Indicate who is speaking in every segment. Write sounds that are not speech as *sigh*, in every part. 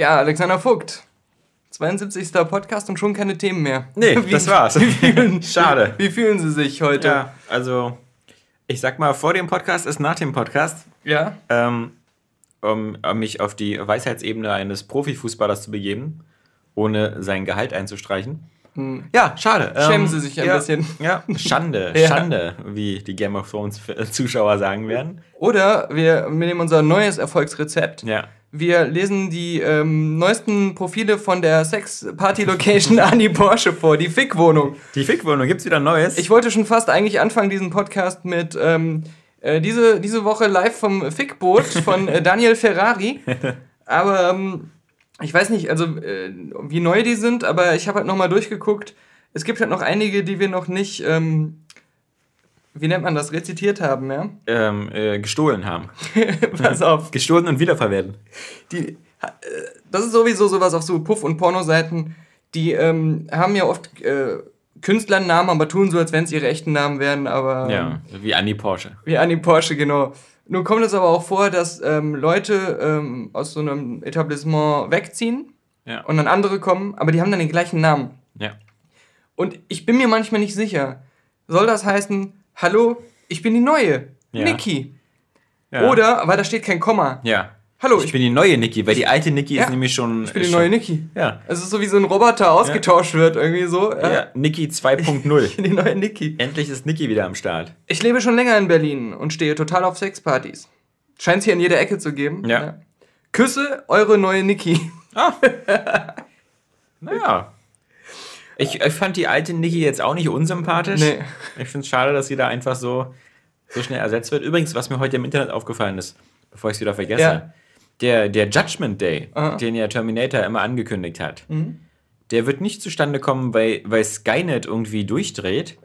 Speaker 1: Ja, Alexander Vogt. 72. Podcast und schon keine Themen mehr.
Speaker 2: Nee, *laughs*
Speaker 1: Wie-
Speaker 2: das war's.
Speaker 1: Wie fühlen, *laughs*
Speaker 2: Schade.
Speaker 1: Wie fühlen Sie sich heute?
Speaker 2: Ja, also ich sag mal, vor dem Podcast ist nach dem Podcast,
Speaker 1: Ja?
Speaker 2: ähm, um, um mich auf die Weisheitsebene eines Profifußballers zu begeben, ohne sein Gehalt einzustreichen. Ja, schade.
Speaker 1: Hm. Schämen Sie sich ein
Speaker 2: ja,
Speaker 1: bisschen.
Speaker 2: Ja, Schande, *laughs*
Speaker 1: Ja.
Speaker 2: Schande, wie die Game of Thrones Zuschauer sagen werden.
Speaker 1: Oder wir nehmen unser neues Erfolgsrezept.
Speaker 2: Ja.
Speaker 1: Wir lesen die ähm, neuesten Profile von der Sex-Party-Location *laughs* Annie Porsche vor, die Fick-Wohnung.
Speaker 2: Die Fickwohnung, gibt's wieder Neues?
Speaker 1: Ich wollte schon fast eigentlich anfangen, diesen Podcast mit ähm, äh, diese, diese Woche live vom Fickboot von äh, *laughs* Daniel Ferrari. *laughs* Aber ähm, ich weiß nicht, also äh, wie neu die sind, aber ich habe halt nochmal durchgeguckt. Es gibt halt noch einige, die wir noch nicht, ähm, wie nennt man das, rezitiert haben, ja?
Speaker 2: ähm, äh, gestohlen haben. *laughs*
Speaker 1: Pass auf. *laughs*
Speaker 2: Gestohlen und wiederverwerten.
Speaker 1: Die, äh, das ist sowieso sowas auf so Puff- und Pornoseiten. Die ähm, haben ja oft äh, Künstlernamen, aber tun so, als wenn es ihre echten Namen wären, aber.
Speaker 2: Ja, wie Annie Porsche.
Speaker 1: Wie Annie Porsche, genau. Nun kommt es aber auch vor, dass ähm, Leute ähm, aus so einem Etablissement wegziehen
Speaker 2: Ja.
Speaker 1: und dann andere kommen, aber die haben dann den gleichen Namen.
Speaker 2: Ja.
Speaker 1: Und ich bin mir manchmal nicht sicher. Soll das heißen, hallo, ich bin die neue,
Speaker 2: Ja.
Speaker 1: Niki?
Speaker 2: ja.
Speaker 1: Oder, weil da steht kein Komma.
Speaker 2: Ja.
Speaker 1: Hallo,
Speaker 2: Ich
Speaker 1: ich,
Speaker 2: bin die neue Niki, weil die alte Niki
Speaker 1: Ja,
Speaker 2: ist nämlich schon.
Speaker 1: ich bin die neue Niki.
Speaker 2: Ja.
Speaker 1: Es ist so wie so ein Roboter ausgetauscht wird, irgendwie so. Ja.
Speaker 2: ja. Niki 2.0. *laughs*
Speaker 1: Ich bin die neue Niki.
Speaker 2: Endlich ist Niki wieder am Start.
Speaker 1: Ich lebe schon länger in Berlin und stehe total auf Sexpartys. Scheint es hier in jeder Ecke zu geben.
Speaker 2: Ja.
Speaker 1: Küsse eure neue Niki. *laughs*
Speaker 2: Naja. Ich, ich fand die alte Niki jetzt auch nicht unsympathisch.
Speaker 1: Nee.
Speaker 2: Ich finde es schade, dass sie da einfach so, so schnell ersetzt wird. Übrigens, was mir heute im Internet aufgefallen ist, bevor ich es wieder vergesse,
Speaker 1: Ja.
Speaker 2: der, der Judgment Day,
Speaker 1: Aha.
Speaker 2: den ja Terminator immer angekündigt hat,
Speaker 1: Mhm.
Speaker 2: der wird nicht zustande kommen, weil, weil Skynet irgendwie durchdreht,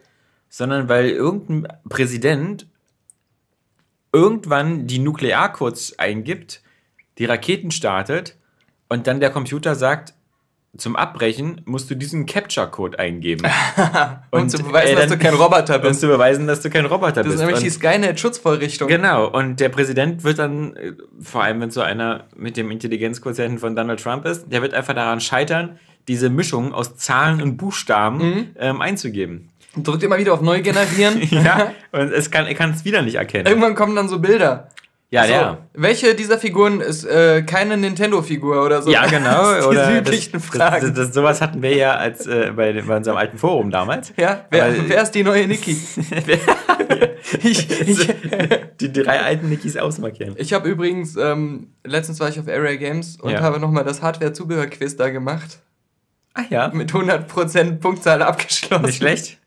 Speaker 2: sondern weil irgendein Präsident irgendwann die Nuklearcodes eingibt, die Raketen startet und dann der Computer sagt, zum Abbrechen musst du diesen Capture-Code eingeben. *laughs*
Speaker 1: Um zu beweisen,
Speaker 2: äh,
Speaker 1: dass
Speaker 2: dann-
Speaker 1: du kein Roboter *laughs*
Speaker 2: um
Speaker 1: bist.
Speaker 2: zu beweisen, dass du kein Roboter
Speaker 1: Das ist
Speaker 2: bist.
Speaker 1: nämlich die
Speaker 2: Und-
Speaker 1: Skynet-Schutzvorrichtung.
Speaker 2: Genau, und der Präsident wird dann, äh, vor allem wenn so einer mit dem Intelligenzquotienten von Donald Trump ist, der wird einfach daran scheitern, diese Mischung aus Zahlen und Buchstaben
Speaker 1: Mhm.
Speaker 2: ähm, einzugeben.
Speaker 1: Drückt immer wieder auf Neu generieren. *laughs*
Speaker 2: Ja, und es kann, er kann es wieder nicht erkennen.
Speaker 1: Irgendwann kommen dann so Bilder.
Speaker 2: Ja,
Speaker 1: so,
Speaker 2: ja.
Speaker 1: Welche dieser Figuren ist äh, keine Nintendo-Figur oder so?
Speaker 2: Ja, genau. *laughs* Oder
Speaker 1: die
Speaker 2: das,
Speaker 1: üblichen
Speaker 2: das,
Speaker 1: Fragen.
Speaker 2: das, das, sowas hatten wir ja als, äh, bei, bei unserem alten Forum damals.
Speaker 1: ja, wer,
Speaker 2: Aber-
Speaker 1: wer ist die neue Niki? *laughs* *laughs* ich ich,
Speaker 2: Die drei alten Nikis ausmarkieren.
Speaker 1: ich habe übrigens, ähm, letztens war ich auf Area Games und
Speaker 2: Ja.
Speaker 1: habe nochmal das Hardware-Zubehör-Quiz da gemacht.
Speaker 2: Ah ja,
Speaker 1: Mit 100% Punktzahl abgeschlossen.
Speaker 2: nicht schlecht.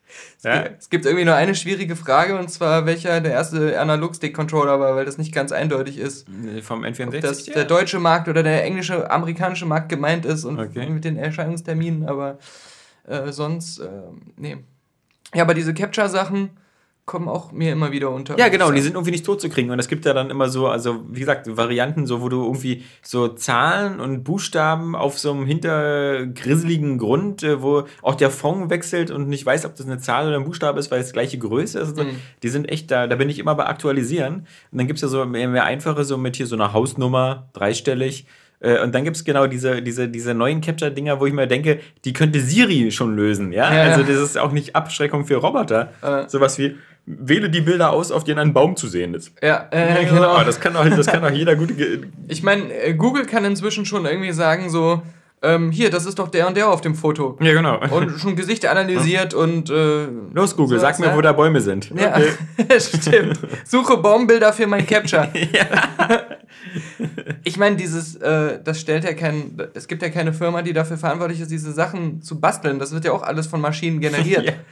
Speaker 2: Ja.
Speaker 1: Es gibt irgendwie nur eine schwierige Frage und zwar, welcher der erste Analog-Stick-Controller war, weil das nicht ganz eindeutig ist.
Speaker 2: Vom N64.
Speaker 1: Ob das
Speaker 2: ja.
Speaker 1: der deutsche Markt oder der englische, amerikanische Markt gemeint ist und
Speaker 2: Okay.
Speaker 1: mit den Erscheinungsterminen, aber äh, sonst, äh, nee. Ja, aber diese Capture-Sachen kommen auch mir immer wieder unter.
Speaker 2: Ja, genau,
Speaker 1: ich
Speaker 2: die sind irgendwie nicht tot zu kriegen. Und es gibt ja dann immer so, also wie gesagt, Varianten, so wo du irgendwie so Zahlen und Buchstaben auf so einem hintergrisseligen Grund, äh, wo auch der Fond wechselt und nicht weiß, ob das eine Zahl oder ein Buchstabe ist, weil es gleiche Größe ist. und So.
Speaker 1: Mhm.
Speaker 2: Die sind echt da, da bin ich immer bei Aktualisieren. Und dann gibt es ja so mehr, mehr einfache, so mit hier so einer Hausnummer, dreistellig. Äh, Und dann gibt es genau diese, diese, diese neuen Capture-Dinger, wo ich mir denke, die könnte Siri schon lösen. Ja,
Speaker 1: Ja,
Speaker 2: also das ist auch nicht Abschreckung für Roboter.
Speaker 1: Äh.
Speaker 2: Sowas wie, wähle die Bilder aus, auf denen ein Baum zu sehen ist.
Speaker 1: Ja, äh, genau.
Speaker 2: Ah, das kann doch, das kann doch jeder gute. Ge
Speaker 1: Ich meine, äh, Google kann inzwischen schon irgendwie sagen, so, ähm, hier, das ist doch der und der auf dem Foto.
Speaker 2: ja, genau.
Speaker 1: Und schon Gesichter analysiert und. Äh,
Speaker 2: Los, Google,
Speaker 1: so,
Speaker 2: sag mir,
Speaker 1: ja.
Speaker 2: wo da Bäume sind.
Speaker 1: Ja,
Speaker 2: Okay. *laughs*
Speaker 1: stimmt. Suche Baumbilder für mein Capture. *laughs* Ich meine, dieses, äh, das stellt ja kein, es gibt ja keine Firma, die dafür verantwortlich ist, diese Sachen zu basteln. Das wird ja auch alles von Maschinen generiert. *laughs*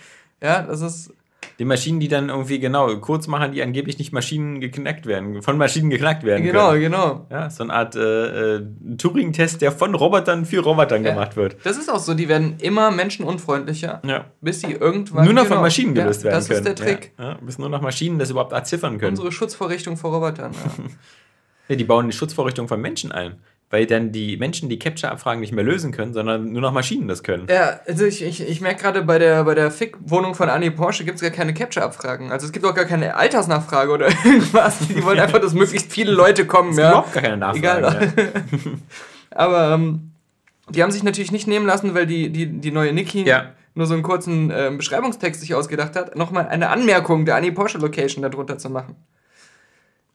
Speaker 2: Ja.
Speaker 1: ja. das ist,
Speaker 2: Die Maschinen, die dann irgendwie, genau, kurz machen, die angeblich nicht Maschinen geknackt werden, von Maschinen geknackt werden
Speaker 1: genau,
Speaker 2: können.
Speaker 1: genau.
Speaker 2: Ja, so eine Art äh, äh, Turing-Test, der von Robotern für Robotern
Speaker 1: Ja.
Speaker 2: gemacht wird.
Speaker 1: Das ist auch so, die werden immer menschenunfreundlicher,
Speaker 2: Ja.
Speaker 1: bis sie irgendwann.
Speaker 2: Nur noch
Speaker 1: genau,
Speaker 2: von Maschinen gelöst werden
Speaker 1: das
Speaker 2: können.
Speaker 1: ist der Trick.
Speaker 2: Bis nur noch Maschinen das überhaupt erziffern können.
Speaker 1: Unsere Schutzvorrichtung vor Robotern. Ja, *laughs*
Speaker 2: die bauen die Schutzvorrichtung von Menschen ein. Weil dann die Menschen die Capture-Abfragen nicht mehr lösen können, sondern nur noch Maschinen das können.
Speaker 1: Ja, also ich, ich, ich merke gerade bei der, bei der Fick-Wohnung von Annie Porsche gibt es gar keine Capture-Abfragen. Also es gibt auch gar keine Altersnachfrage oder *laughs* irgendwas. Die wollen *laughs* einfach, dass möglichst viele Leute kommen.
Speaker 2: Es
Speaker 1: Ja.
Speaker 2: gibt überhaupt gar keine Nachfrage.
Speaker 1: Egal. *laughs* Aber ähm, die haben sich natürlich nicht nehmen lassen, weil die, die, die neue Niki
Speaker 2: Ja.
Speaker 1: nur so einen kurzen äh, Beschreibungstext sich ausgedacht hat, nochmal eine Anmerkung der Annie Porsche Location darunter zu machen.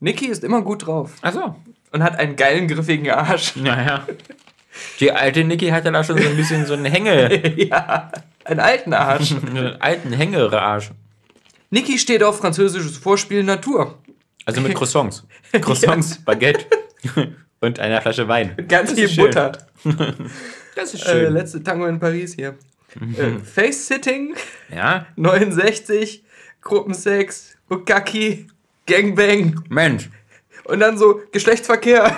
Speaker 1: Niki ist immer gut drauf
Speaker 2: Achso.
Speaker 1: Und hat einen geilen, griffigen Arsch. *laughs*
Speaker 2: Naja. Die alte Niki hatte da schon so ein bisschen so einen Hänge, *laughs*
Speaker 1: ja, einen alten Arsch. *laughs*
Speaker 2: einen alten Hängerarsch.
Speaker 1: Niki steht auf französisches Vorspiel Natur.
Speaker 2: Also mit Croissants. Croissants, Baguette und einer Flasche Wein.
Speaker 1: Ganz
Speaker 2: Das
Speaker 1: viel. Butter.
Speaker 2: Das ist
Speaker 1: Äh,
Speaker 2: schön.
Speaker 1: letzte Tango in Paris hier.
Speaker 2: Mhm.
Speaker 1: Äh, Face-Sitting,
Speaker 2: ja,
Speaker 1: 69, Gruppensex, Bukaki, Gangbang
Speaker 2: Mensch.
Speaker 1: Und dann so Geschlechtsverkehr.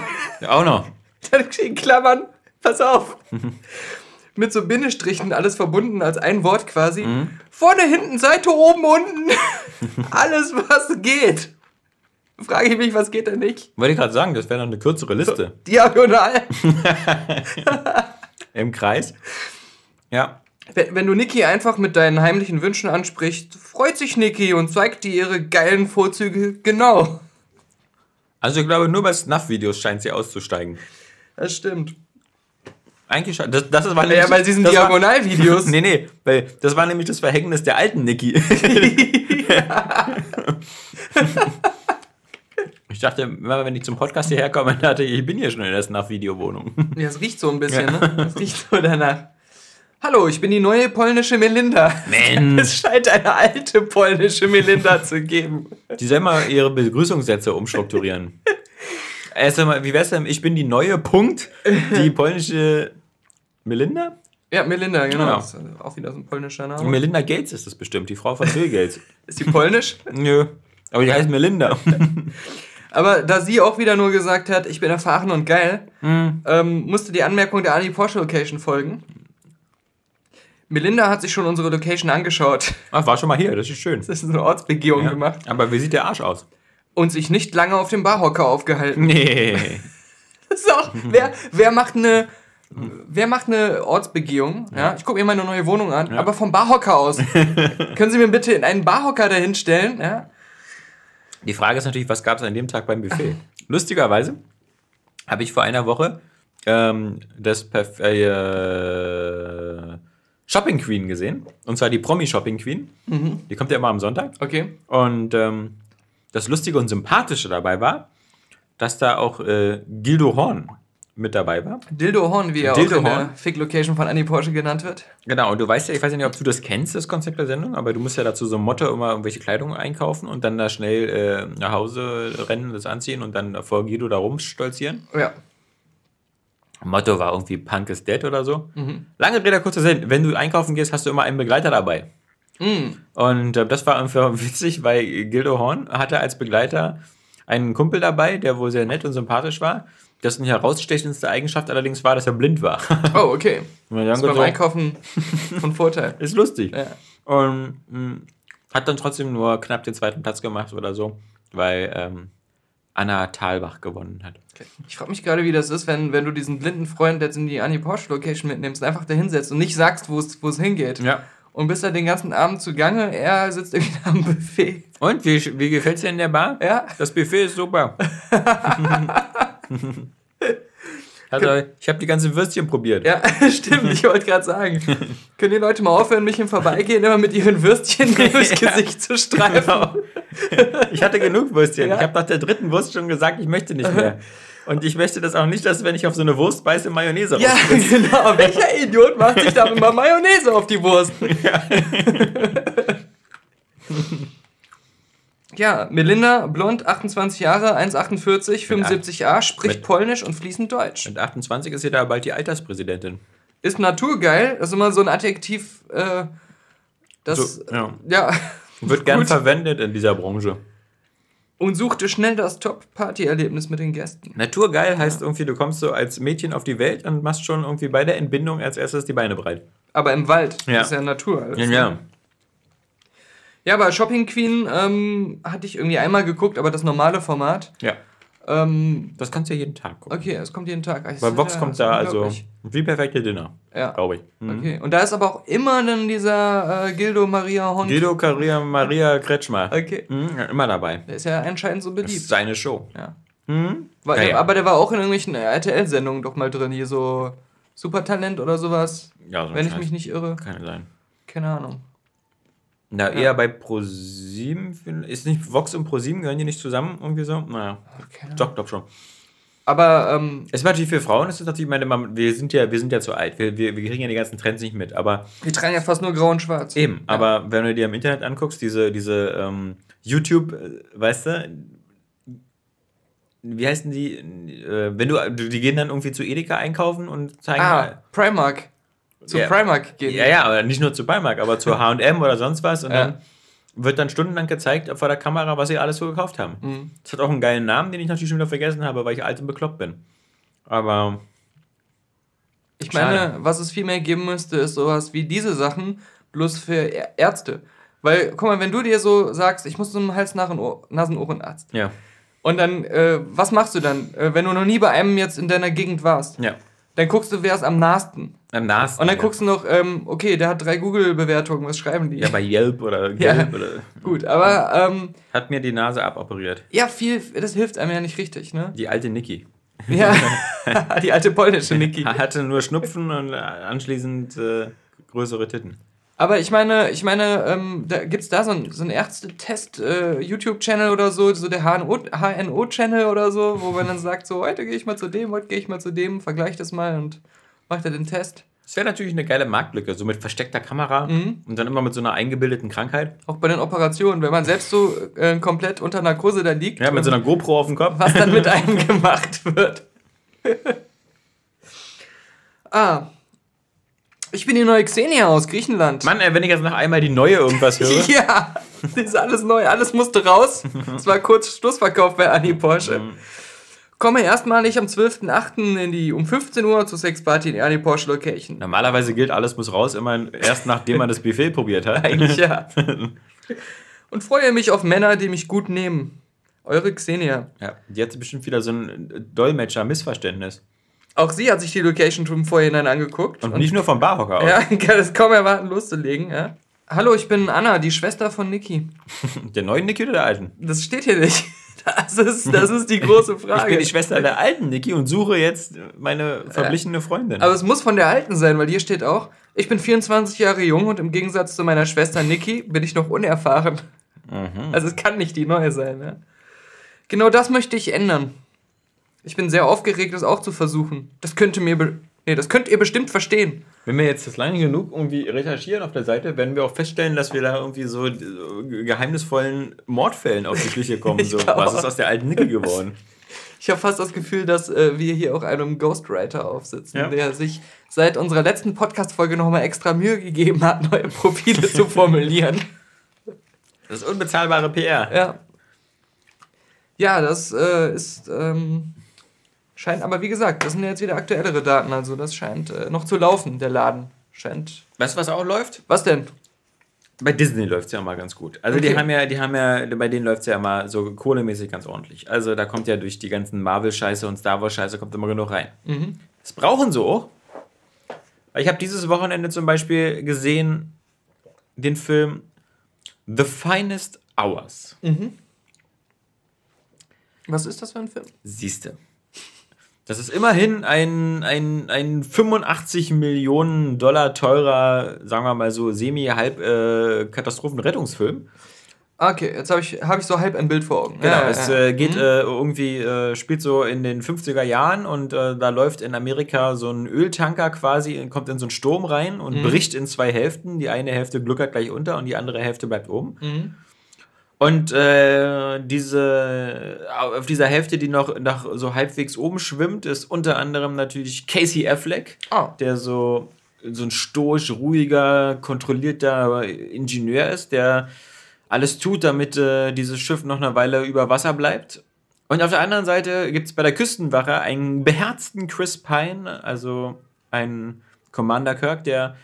Speaker 2: Auch noch. *laughs*
Speaker 1: Dann in Klammern, pass auf. *laughs* Mit so Bindestrichen, alles verbunden als ein Wort quasi. Vorne, hinten, Seite, oben, unten. *laughs* alles, was geht. Frage ich mich, was geht denn nicht?
Speaker 2: Wollte ich gerade sagen, das wäre noch eine kürzere Liste
Speaker 1: Diagonal.
Speaker 2: im Kreis. Ja.
Speaker 1: Wenn, wenn du Niki einfach mit deinen heimlichen Wünschen ansprichst, freut sich Niki und zeigt dir ihre geilen Vorzüge genau.
Speaker 2: Also ich glaube, nur bei Snuff-Videos scheint sie auszusteigen.
Speaker 1: Das stimmt.
Speaker 2: Eigentlich schon. Das, das war
Speaker 1: Ja,
Speaker 2: nämlich-
Speaker 1: bei diesen Diagonalvideos. *laughs*
Speaker 2: Nee, nee, weil das war nämlich das Verhängnis der alten Niki. *laughs* *laughs* ich dachte, immer wenn ich zum Podcast hierher komme, dachte ich, ich bin hier schon in der Snuff-Video-Wohnung.
Speaker 1: Ja, es riecht so ein bisschen,
Speaker 2: Ja.
Speaker 1: ne? Es riecht so danach. Hallo, ich bin die neue polnische Melinda.
Speaker 2: Mensch.
Speaker 1: Es scheint eine alte polnische Melinda *laughs* zu geben.
Speaker 2: Die soll mal ihre Begrüßungssätze umstrukturieren. Erst einmal, wie wär's denn? Ich bin die neue Punkt, die polnische Melinda?
Speaker 1: Ja, Melinda, genau. Ist auch wieder so ein polnischer Name.
Speaker 2: Melinda Gates ist das bestimmt, die Frau von Bill Gates. *laughs*
Speaker 1: Ist die polnisch?
Speaker 2: Nö. Aber die heißt Melinda. *laughs*
Speaker 1: Aber da sie auch wieder nur gesagt hat, ich bin erfahren und geil,
Speaker 2: Mhm.
Speaker 1: ähm, musste die Anmerkung der Annie Porsche Location folgen. Melinda hat sich schon unsere Location angeschaut.
Speaker 2: Ach, war schon mal hier, das ist schön.
Speaker 1: Das ist eine Ortsbegehung gemacht.
Speaker 2: Aber wie sieht der Arsch aus?
Speaker 1: Und sich nicht lange auf dem Barhocker aufgehalten.
Speaker 2: Nee. *laughs*
Speaker 1: Das ist auch, wer, wer macht eine... Wer macht eine Ortsbegehung? Ja, ich gucke mir meine neue Wohnung an, aber vom Barhocker aus. *laughs* Können Sie mir bitte in einen Barhocker dahinstellen? Ja?
Speaker 2: Die Frage ist natürlich, was gab es an dem Tag beim Buffet? Lustigerweise habe ich vor einer Woche ähm, das Perf äh, Shopping Queen gesehen. Und zwar die Promi Shopping Queen. Die kommt ja immer am Sonntag.
Speaker 1: Okay.
Speaker 2: Und ähm, das Lustige und Sympathische dabei war, dass da auch äh, Gildo Horn mit dabei war.
Speaker 1: Dildo Horn, wie er
Speaker 2: Dildo
Speaker 1: auch in
Speaker 2: Horn.
Speaker 1: der Fick-Location von Annie Porsche genannt wird.
Speaker 2: Genau, und du weißt ja, ich weiß ja nicht, ob du das kennst, das Konzept der Sendung, aber du musst ja dazu so ein Motto immer irgendwelche Kleidung einkaufen und dann da schnell äh, nach Hause rennen, das anziehen und dann vor Guido da rumstolzieren.
Speaker 1: Ja.
Speaker 2: Motto war irgendwie Punk is dead oder so. Lange Rede, kurzer Sinn. Wenn du einkaufen gehst, hast du immer einen Begleiter dabei. Und äh, das war einfach witzig, weil Gildo Horn hatte als Begleiter einen Kumpel dabei, der wohl sehr nett und sympathisch war. Dessen herausstechendste Eigenschaft allerdings war, dass er blind war.
Speaker 1: Oh, okay. *laughs* Das beim
Speaker 2: so-
Speaker 1: Einkaufen von Vorteil. *laughs*
Speaker 2: Ist lustig.
Speaker 1: Ja.
Speaker 2: Und mh, hat dann trotzdem nur knapp den zweiten Platz gemacht oder so, weil ähm, Anna Thalbach gewonnen hat.
Speaker 1: Ich frage mich gerade, wie das ist, wenn, wenn du diesen blinden Freund jetzt in die Annie Porsche Location mitnimmst einfach da hinsetzt und nicht sagst, wo es hingeht.
Speaker 2: Ja.
Speaker 1: Und bist da den ganzen Abend zugange, er sitzt irgendwie am Buffet.
Speaker 2: Und wie, wie gefällt es dir in der Bar?
Speaker 1: Ja.
Speaker 2: Das Buffet ist super. *laughs* also, *laughs* ich habe die ganzen Würstchen probiert.
Speaker 1: Ja, *laughs* stimmt, ich wollte gerade sagen. *laughs* Können die Leute mal aufhören, mich im Vorbeigehen immer mit ihren Würstchen durchs
Speaker 2: Ja.
Speaker 1: Gesicht zu streifen?
Speaker 2: Ich hatte genug Würstchen.
Speaker 1: Ja.
Speaker 2: Ich habe nach der dritten Wurst schon gesagt, ich möchte nicht mehr. Und ich möchte das auch nicht, dass wenn ich auf so eine Wurst beiße, Mayonnaise
Speaker 1: Ja, genau. Welcher Idiot macht sich da immer Mayonnaise auf die Wurst? Ja, Melinda, blond, 28 Jahre, 1,48, 75a, spricht
Speaker 2: mit-
Speaker 1: Polnisch und fließend Deutsch.
Speaker 2: Mit 28 ist sie da bald die Alterspräsidentin.
Speaker 1: Ist naturgeil, das ist immer so ein Adjektiv, äh, das,
Speaker 2: So, ja.
Speaker 1: ja, *laughs*
Speaker 2: Wird gern
Speaker 1: Gut.
Speaker 2: verwendet in dieser Branche.
Speaker 1: und suchte schnell das Top-Party-Erlebnis mit den Gästen.
Speaker 2: Naturgeil heißt irgendwie, du kommst so als Mädchen auf die Welt und machst schon irgendwie bei der Entbindung als erstes die Beine breit.
Speaker 1: Aber im Wald,
Speaker 2: Ja.
Speaker 1: das ist ja Natur. alles.
Speaker 2: Ja, ja.
Speaker 1: Ja, aber Shopping Queen ähm, hatte ich irgendwie einmal geguckt, aber das normale Format.
Speaker 2: ja.
Speaker 1: Ähm,
Speaker 2: Das kannst du ja jeden Tag gucken.
Speaker 1: okay, es kommt jeden Tag. Es
Speaker 2: Bei Vox
Speaker 1: ja,
Speaker 2: kommt da also wie perfekte Dinner,
Speaker 1: Ja.
Speaker 2: glaube ich. Mhm.
Speaker 1: Okay, und da ist aber auch immer dann dieser äh, Gildo Maria Hond.
Speaker 2: Guido Caria Maria Kretschmer.
Speaker 1: Okay.
Speaker 2: Mhm, immer dabei.
Speaker 1: Der ist ja anscheinend so
Speaker 2: Das ist
Speaker 1: beliebt.
Speaker 2: seine Show.
Speaker 1: Ja. Hm? War, ja, ja. Aber der war auch in irgendwelchen RTL-Sendungen doch mal drin, hier so Supertalent oder sowas. Ja, so Wenn ich mich nicht irre. Kann sein. Keine Ahnung.
Speaker 2: Na, ja. eher bei Pro7. Ist nicht Vox und Pro7, gehören die nicht zusammen irgendwie so? Naja. Okay. Doch, doch schon.
Speaker 1: Aber ähm,
Speaker 2: es ist natürlich für Frauen, es ist natürlich, meine Mama, wir sind ja, wir sind ja zu alt. Wir, wir, wir kriegen ja die ganzen Trends nicht mit, aber.
Speaker 1: Wir tragen ja fast nur grau und schwarz.
Speaker 2: Eben, ja. aber wenn du dir im Internet anguckst, diese, diese ähm, YouTube, äh, weißt du, wie heißen die? Äh, wenn du, die gehen dann irgendwie zu Edeka einkaufen und zeigen. Ah,
Speaker 1: Primark. Zu
Speaker 2: ja,
Speaker 1: Primark
Speaker 2: gehen. Ja, ja, aber nicht nur zu Primark, aber zu *laughs* HM oder sonst was. Und ja. dann wird dann stundenlang gezeigt vor der Kamera, was sie alles so gekauft haben. Mhm. Das hat auch einen geilen Namen, den ich natürlich schon wieder vergessen habe, weil ich alt und bekloppt bin. Aber.
Speaker 1: Ich meine, schade. was es viel mehr geben müsste, ist sowas wie diese Sachen, bloß für Ärzte. Weil, guck mal, wenn du dir so sagst, ich muss zum Hals-Nasen-Ohrenarzt. Ja. Und dann, äh, was machst du dann, äh, wenn du noch nie bei einem jetzt in deiner Gegend warst? Ja. Dann guckst du, wer ist am nahesten. Am nahesten. Und dann ja. guckst du noch, ähm, okay, der hat drei Google-Bewertungen, was schreiben die?
Speaker 2: Ja, bei Yelp oder Gelb *laughs* ja. oder.
Speaker 1: Gut, aber. Ähm,
Speaker 2: hat mir die Nase aboperiert.
Speaker 1: Ja, viel, das hilft einem ja nicht richtig, ne?
Speaker 2: Die alte Niki.
Speaker 1: Ja, *laughs* die alte polnische Niki.
Speaker 2: Hatte nur Schnupfen und anschließend äh, größere Titten.
Speaker 1: Aber ich meine, ich meine, ähm, da gibt's da so einen so Ärztetest-YouTube-Channel äh, oder so, so der HNO-Channel oder so, wo man dann sagt, so heute gehe ich mal zu dem, heute gehe ich mal zu dem, vergleich das mal und macht er den Test.
Speaker 2: Das wäre natürlich eine geile Marktlücke, so mit versteckter Kamera mhm. und dann immer mit so einer eingebildeten Krankheit.
Speaker 1: Auch bei den Operationen, wenn man selbst so äh, komplett unter Narkose da liegt.
Speaker 2: Ja, mit so einer GoPro auf dem Kopf.
Speaker 1: Was dann mit einem *laughs* gemacht wird. *laughs* ah, ich bin die neue Xenia aus Griechenland.
Speaker 2: Mann, wenn ich jetzt noch einmal die neue irgendwas höre. *laughs*
Speaker 1: ja, das ist alles neu. Alles musste raus. Es war kurz Schlussverkauf bei Annie Porsche. Mhm. Komme erstmalig am 12.08. in die um 15 Uhr zur Sexparty in die Annie Porsche Location.
Speaker 2: Normalerweise gilt, alles muss raus, immer erst nachdem man das Buffet probiert hat. Eigentlich ja. *laughs*
Speaker 1: Und freue mich auf Männer, die mich gut nehmen. Eure Xenia.
Speaker 2: Ja, die hat bestimmt wieder so ein Dolmetscher-Missverständnis.
Speaker 1: Auch sie hat sich die Location schon im Vorhinein angeguckt.
Speaker 2: Und, und nicht nur vom Barhocker
Speaker 1: aus. Ja, ich kann es kaum erwarten, loszulegen. Ja. Hallo, ich bin Anna, die Schwester von Niki. *laughs*
Speaker 2: Der neuen Niki oder der alten?
Speaker 1: Das steht hier nicht. *laughs* Das ist, das ist die große Frage. *laughs*
Speaker 2: Ich bin die Schwester der alten Niki und suche jetzt meine verblichene Freundin.
Speaker 1: Aber es muss von der alten sein, weil hier steht auch, ich bin 24 Jahre jung und im Gegensatz zu meiner Schwester Niki bin ich noch unerfahren. Mhm. Also es kann nicht die neue sein. Ja? Genau das möchte ich ändern. Ich bin sehr aufgeregt, das auch zu versuchen. Das könnte mir. Nee, das könnt ihr bestimmt verstehen.
Speaker 2: Wenn wir jetzt das lange genug irgendwie recherchieren auf der Seite, werden wir auch feststellen, dass wir da irgendwie so geheimnisvollen Mordfällen auf die Küche kommen. *laughs* so. Was ist aus der alten Nickel geworden? *laughs*
Speaker 1: Ich habe fast das Gefühl, dass äh, wir hier auch einem Ghostwriter aufsitzen, ja. der sich seit unserer letzten Podcast-Folge nochmal extra Mühe gegeben hat, *laughs* neue Profile zu formulieren.
Speaker 2: Das ist unbezahlbare PR.
Speaker 1: Ja. Ja, das äh, ist. Ähm Scheint, aber wie gesagt, das sind jetzt wieder aktuellere Daten, also das scheint äh, noch zu laufen, der Laden. Scheint.
Speaker 2: Weißt du, was auch läuft?
Speaker 1: Was denn?
Speaker 2: Bei Disney läuft es ja mal ganz gut. Also okay. die haben ja, die haben ja, bei denen läuft es ja mal so kohlemäßig ganz ordentlich. Also da kommt ja durch die ganzen Marvel-Scheiße und Star Wars-Scheiße kommt immer genug rein. Mhm. Das brauchen sie auch. Ich habe dieses Wochenende zum Beispiel gesehen den Film The Finest Hours. Mhm.
Speaker 1: Was ist das für ein Film?
Speaker 2: Siehste. Das ist immerhin ein, ein, ein 85 Millionen Dollar teurer, sagen wir mal so, semi-halb-Katastrophenrettungsfilm. Äh,
Speaker 1: Okay, jetzt habe ich, hab ich so halb ein Bild vor Augen.
Speaker 2: Genau, ja, es ja. Äh, geht mhm. äh, irgendwie, äh, spielt so in den 50er Jahren und äh, da läuft in Amerika so ein Öltanker quasi, kommt in so einen Sturm rein und mhm. bricht in zwei Hälften. Die eine Hälfte gluckert gleich unter und die andere Hälfte bleibt oben. Mhm. Und äh, diese, auf dieser Hälfte, die noch nach so halbwegs oben schwimmt, ist unter anderem natürlich Casey Affleck, oh. der so, so ein stoisch, ruhiger, kontrollierter Ingenieur ist, der alles tut, damit äh, dieses Schiff noch eine Weile über Wasser bleibt. Und auf der anderen Seite gibt es bei der Küstenwache einen beherzten Chris Pine, also einen Commander Kirk, der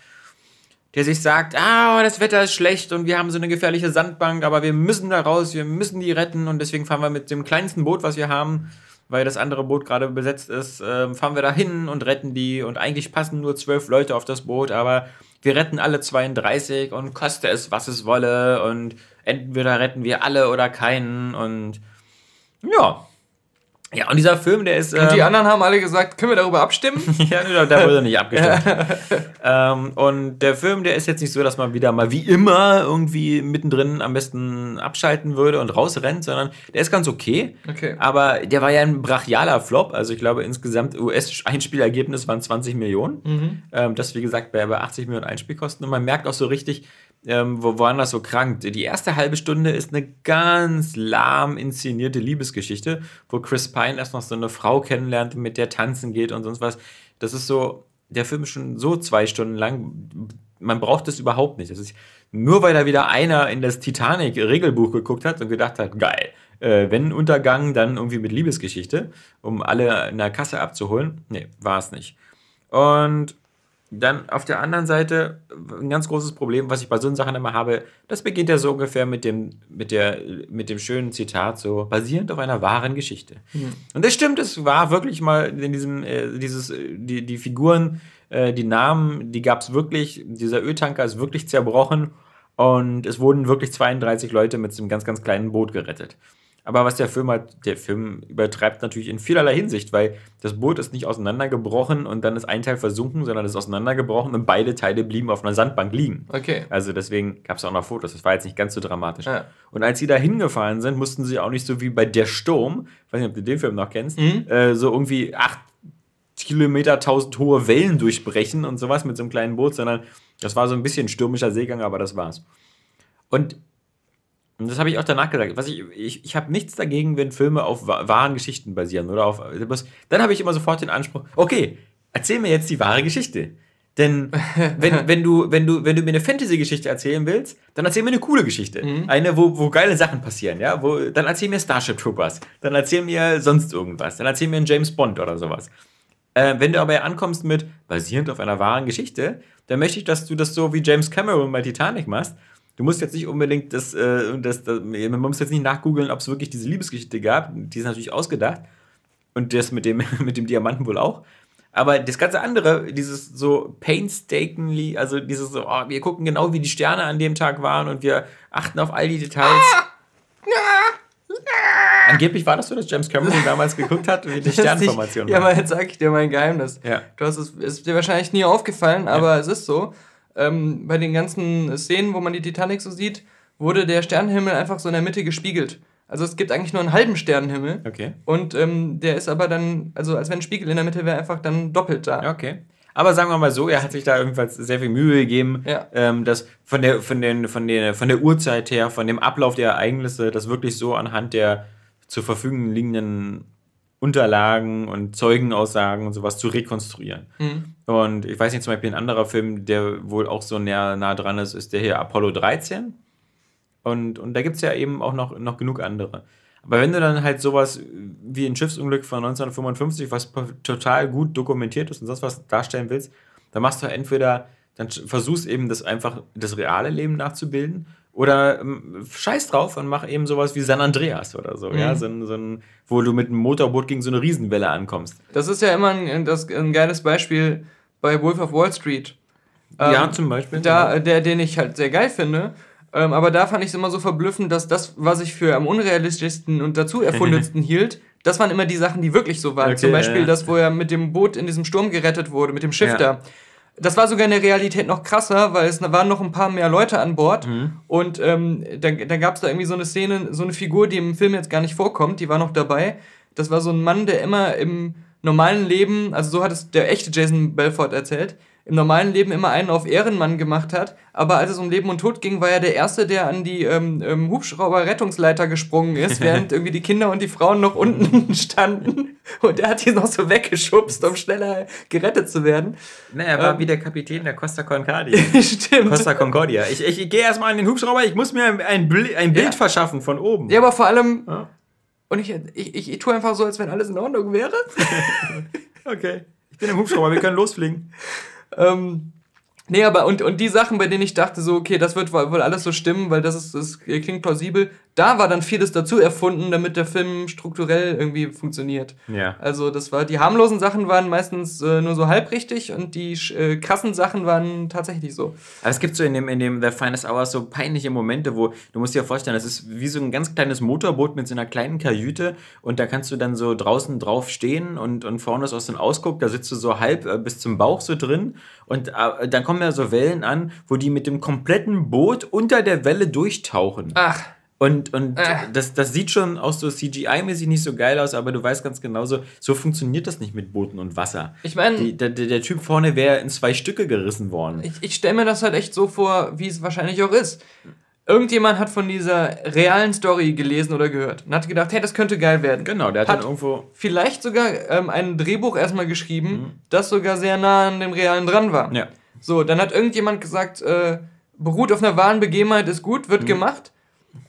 Speaker 2: der sich sagt, ah, das Wetter ist schlecht und wir haben so eine gefährliche Sandbank, aber wir müssen da raus, wir müssen die retten und deswegen fahren wir mit dem kleinsten Boot, was wir haben, weil das andere Boot gerade besetzt ist, äh, fahren wir da hin und retten die. Und eigentlich passen nur zwölf Leute auf das Boot, aber wir retten alle 32 und koste es, was es wolle und entweder retten wir alle oder keinen. Und ja, Ja, und dieser Film, der ist.
Speaker 1: Und die
Speaker 2: ähm,
Speaker 1: anderen haben alle gesagt, können wir darüber abstimmen? *laughs*
Speaker 2: ja, da, da wurde nicht abgestimmt. *laughs* ähm, und der Film, der ist jetzt nicht so, dass man wieder mal wie immer irgendwie mittendrin am besten abschalten würde und rausrennt, sondern der ist ganz okay.
Speaker 1: Okay.
Speaker 2: Aber der war ja ein brachialer Flop. Also ich glaube, insgesamt US-Einspielergebnis waren 20 Millionen. Ähm, das, wie gesagt, bei, bei 80 Millionen Einspielkosten. Und man merkt auch so richtig, ähm, wo, woran das so krankt. Die erste halbe Stunde ist eine ganz lahm inszenierte Liebesgeschichte, wo Chris Pine erst noch so eine Frau kennenlernt, mit der tanzen geht und sonst was. Das ist so, der Film ist schon so zwei Stunden lang. Man braucht das überhaupt nicht. Das ist nur, weil da wieder einer in das Titanic-Regelbuch geguckt hat und gedacht hat, geil. Äh, wenn Untergang, dann irgendwie mit Liebesgeschichte, um alle in der Kasse abzuholen. Nee, war es nicht. Und dann auf der anderen Seite ein ganz großes Problem, was ich bei so Sachen immer habe, das beginnt ja so ungefähr mit dem, mit der, mit dem schönen Zitat, so basierend auf einer wahren Geschichte. Und das stimmt, es war wirklich mal in diesem, äh, dieses, äh, die, die Figuren, äh, die Namen, die gab es wirklich, dieser Öltanker ist wirklich zerbrochen und es wurden wirklich 32 Leute mit einem ganz, ganz kleinen Boot gerettet. Aber was der Film halt, der Film übertreibt natürlich in vielerlei Hinsicht, weil das Boot ist nicht auseinandergebrochen und dann ist ein Teil versunken, sondern es ist auseinandergebrochen und beide Teile blieben auf einer Sandbank liegen.
Speaker 1: Okay.
Speaker 2: Also deswegen gab es auch noch Fotos, das war jetzt nicht ganz so dramatisch.
Speaker 1: Ja.
Speaker 2: Und als sie da hingefahren sind, mussten sie auch nicht so wie bei Der Sturm, ich weiß nicht, ob du den Film noch kennst,
Speaker 1: Mhm.
Speaker 2: äh, so irgendwie acht Kilometer, tausend hohe Wellen durchbrechen und sowas mit so einem kleinen Boot, sondern das war so ein bisschen stürmischer Seegang, aber das war's. Und und das habe ich auch danach gesagt. Was ich ich, ich habe nichts dagegen, wenn Filme auf wa- wahren Geschichten basieren oder auf. Dann habe ich immer sofort den Anspruch, okay, erzähl mir jetzt die wahre Geschichte. Denn *laughs* wenn, wenn, du, wenn, du, wenn du mir eine Fantasy-Geschichte erzählen willst, dann erzähl mir eine coole Geschichte. Eine, wo, wo geile Sachen passieren, ja. Wo, dann erzähl mir Starship Troopers. Dann erzähl mir sonst irgendwas. Dann erzähl mir einen James Bond oder sowas. Äh, wenn du aber ankommst mit basierend auf einer wahren Geschichte, dann möchte ich, dass du das so wie James Cameron bei Titanic machst. Du musst jetzt nicht unbedingt das, äh, das, das man muss jetzt nicht nachgoogeln, ob es wirklich diese Liebesgeschichte gab. Die ist natürlich ausgedacht. Und das mit dem, *laughs* mit dem Diamanten wohl auch. Aber das ganze andere, dieses so painstakingly, also dieses so, oh, wir gucken genau, wie die Sterne an dem Tag waren und wir achten auf all die Details. Angeblich war das so, dass James Cameron damals geguckt hat, wie die *laughs* Sternformation
Speaker 1: Ja,
Speaker 2: war.
Speaker 1: aber jetzt sag ich dir mein Geheimnis.
Speaker 2: Ja.
Speaker 1: Du hast es, ist dir wahrscheinlich nie aufgefallen, aber es ist so. Ähm, bei den ganzen Szenen, wo man die Titanic so sieht, wurde der Sternenhimmel einfach so in der Mitte gespiegelt. Also es gibt eigentlich nur einen halben Sternenhimmel.
Speaker 2: Okay.
Speaker 1: Und ähm, der ist aber dann, also als wenn ein Spiegel in der Mitte wäre, einfach dann doppelt da.
Speaker 2: Okay. Aber sagen wir mal so, er hat sich da jedenfalls sehr viel Mühe gegeben,
Speaker 1: Ja.
Speaker 2: ähm, dass von der, von, den, von, der, von der Uhrzeit her, von dem Ablauf der Ereignisse, das wirklich so anhand der zur Verfügung liegenden Unterlagen und Zeugenaussagen und sowas zu rekonstruieren.
Speaker 1: Mhm.
Speaker 2: Und ich weiß nicht, zum Beispiel ein anderer Film, der wohl auch so nah, nah dran ist, ist der hier Apollo 13. Und, und da gibt es ja eben auch noch, noch genug andere. Aber wenn du dann halt sowas wie ein Schiffsunglück von 1955, was total gut dokumentiert ist und sonst was darstellen willst, dann machst du entweder, dann versuchst eben das einfach, das reale Leben nachzubilden oder ähm, scheiß drauf und mach eben sowas wie San Andreas oder so, ja, so so ein, wo du mit einem Motorboot gegen so eine Riesenwelle ankommst.
Speaker 1: Das ist ja immer ein, das, ein geiles Beispiel bei Wolf of Wall Street.
Speaker 2: ja,
Speaker 1: Ähm,
Speaker 2: zum Beispiel.
Speaker 1: Da, der, den ich halt sehr geil finde. Ähm, aber da fand ich es immer so verblüffend, dass das, was ich für am unrealistischsten und dazu erfundensten *laughs* hielt, das waren immer die Sachen, die wirklich so waren.
Speaker 2: Okay,
Speaker 1: Zum Beispiel
Speaker 2: ja.
Speaker 1: das, wo er mit dem Boot in diesem Sturm gerettet wurde, mit dem Schiff
Speaker 2: Ja.
Speaker 1: Da. Das war sogar in der Realität noch krasser, weil es waren noch ein paar mehr Leute an Bord.
Speaker 2: Mhm.
Speaker 1: Und ähm, dann, dann gab es da irgendwie so eine Szene, so eine Figur, die im Film jetzt gar nicht vorkommt, die war noch dabei. Das war so ein Mann, der immer im normalen Leben, also so hat es der echte Jason Belfort erzählt, im normalen Leben immer einen auf Ehrenmann gemacht hat, aber als es um Leben und Tod ging, war er der Erste, der an die ähm, ähm, Hubschrauber-Rettungsleiter gesprungen ist, *laughs* während irgendwie die Kinder und die Frauen noch unten *laughs* standen und er hat die noch so weggeschubst, um schneller gerettet zu werden.
Speaker 2: Ne, er war
Speaker 1: Ähm.
Speaker 2: wie der Kapitän der Costa Concordia. *laughs*
Speaker 1: Stimmt.
Speaker 2: Costa Concordia. Ich, ich, ich gehe erstmal an den Hubschrauber, ich muss mir ein, ein Bild
Speaker 1: Ja.
Speaker 2: verschaffen von oben.
Speaker 1: Ja, aber vor allem,
Speaker 2: Ja.
Speaker 1: und ich, ich, ich, ich tue einfach so, als wenn alles in Ordnung wäre.
Speaker 2: Okay. Ich bin im Hubschrauber, wir können losfliegen.
Speaker 1: Ähm, Nee, aber und, und die Sachen, bei denen ich dachte, so, okay, das wird wohl alles so stimmen, weil das ist, das klingt plausibel, da war dann vieles dazu erfunden, damit der Film strukturell irgendwie funktioniert.
Speaker 2: Ja.
Speaker 1: Also das war, die harmlosen Sachen waren meistens äh, nur so halbrichtig und die äh, krassen Sachen waren tatsächlich so.
Speaker 2: Aber es gibt so in dem, in dem The Finest Hours so peinliche Momente, wo, du musst dir vorstellen, das ist wie so ein ganz kleines Motorboot mit so einer kleinen Kajüte und da kannst du dann so draußen drauf stehen und, und vorne ist aus ein Ausguck, da sitzt du so halb äh, bis zum Bauch so drin und äh, dann kommen ja so Wellen an, wo die mit dem kompletten Boot unter der Welle durchtauchen.
Speaker 1: Ach.
Speaker 2: Und, und
Speaker 1: Äh.
Speaker 2: das, das sieht schon auch so CGI-mäßig nicht so geil aus, aber du weißt ganz genau so, so funktioniert das nicht mit Booten und Wasser.
Speaker 1: Ich meine,
Speaker 2: der, der Typ vorne wäre in zwei Stücke gerissen worden.
Speaker 1: ich, ich stelle mir das halt echt so vor, wie es wahrscheinlich auch ist. Irgendjemand hat von dieser realen Story gelesen oder gehört und hat gedacht, hey, das könnte geil werden.
Speaker 2: Genau, der hat,
Speaker 1: Hat-
Speaker 2: dann irgendwo.
Speaker 1: Vielleicht sogar ähm, ein Drehbuch erstmal geschrieben, das sogar sehr nah an dem Realen dran war.
Speaker 2: Mhm. Ja.
Speaker 1: So, dann hat irgendjemand gesagt, äh, beruht auf einer wahren Begebenheit, ist gut,
Speaker 2: Mhm.
Speaker 1: wird gemacht.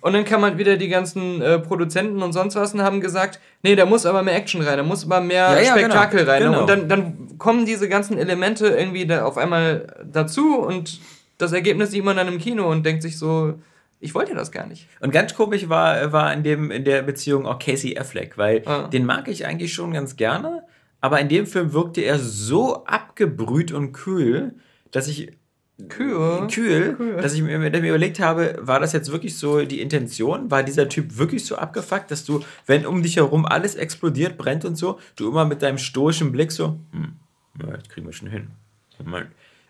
Speaker 1: Und dann kam halt wieder die ganzen äh, Produzenten und sonst was und haben gesagt, nee, da muss aber mehr Action rein, da muss aber mehr
Speaker 2: Ja, ja,
Speaker 1: Spektakel
Speaker 2: genau,
Speaker 1: rein.
Speaker 2: genau.
Speaker 1: Und dann, dann kommen diese ganzen Elemente irgendwie da auf einmal dazu und das Ergebnis sieht man dann im Kino und denkt sich so, ich wollte das gar nicht.
Speaker 2: Und ganz komisch war, war in, dem, in der Beziehung auch Casey Affleck, weil
Speaker 1: Ah.
Speaker 2: den mag ich eigentlich schon ganz gerne, aber in dem Film wirkte er so abgebrüht und kühl, dass ich kühl,
Speaker 1: Kühl.
Speaker 2: dass ich mir, dass ich mir überlegt habe, war das jetzt wirklich so die Intention? War dieser Typ wirklich so abgefuckt, dass du, wenn um dich herum alles explodiert, brennt und so, du immer mit deinem stoischen Blick so, hm, ja, das kriegen wir schon hin.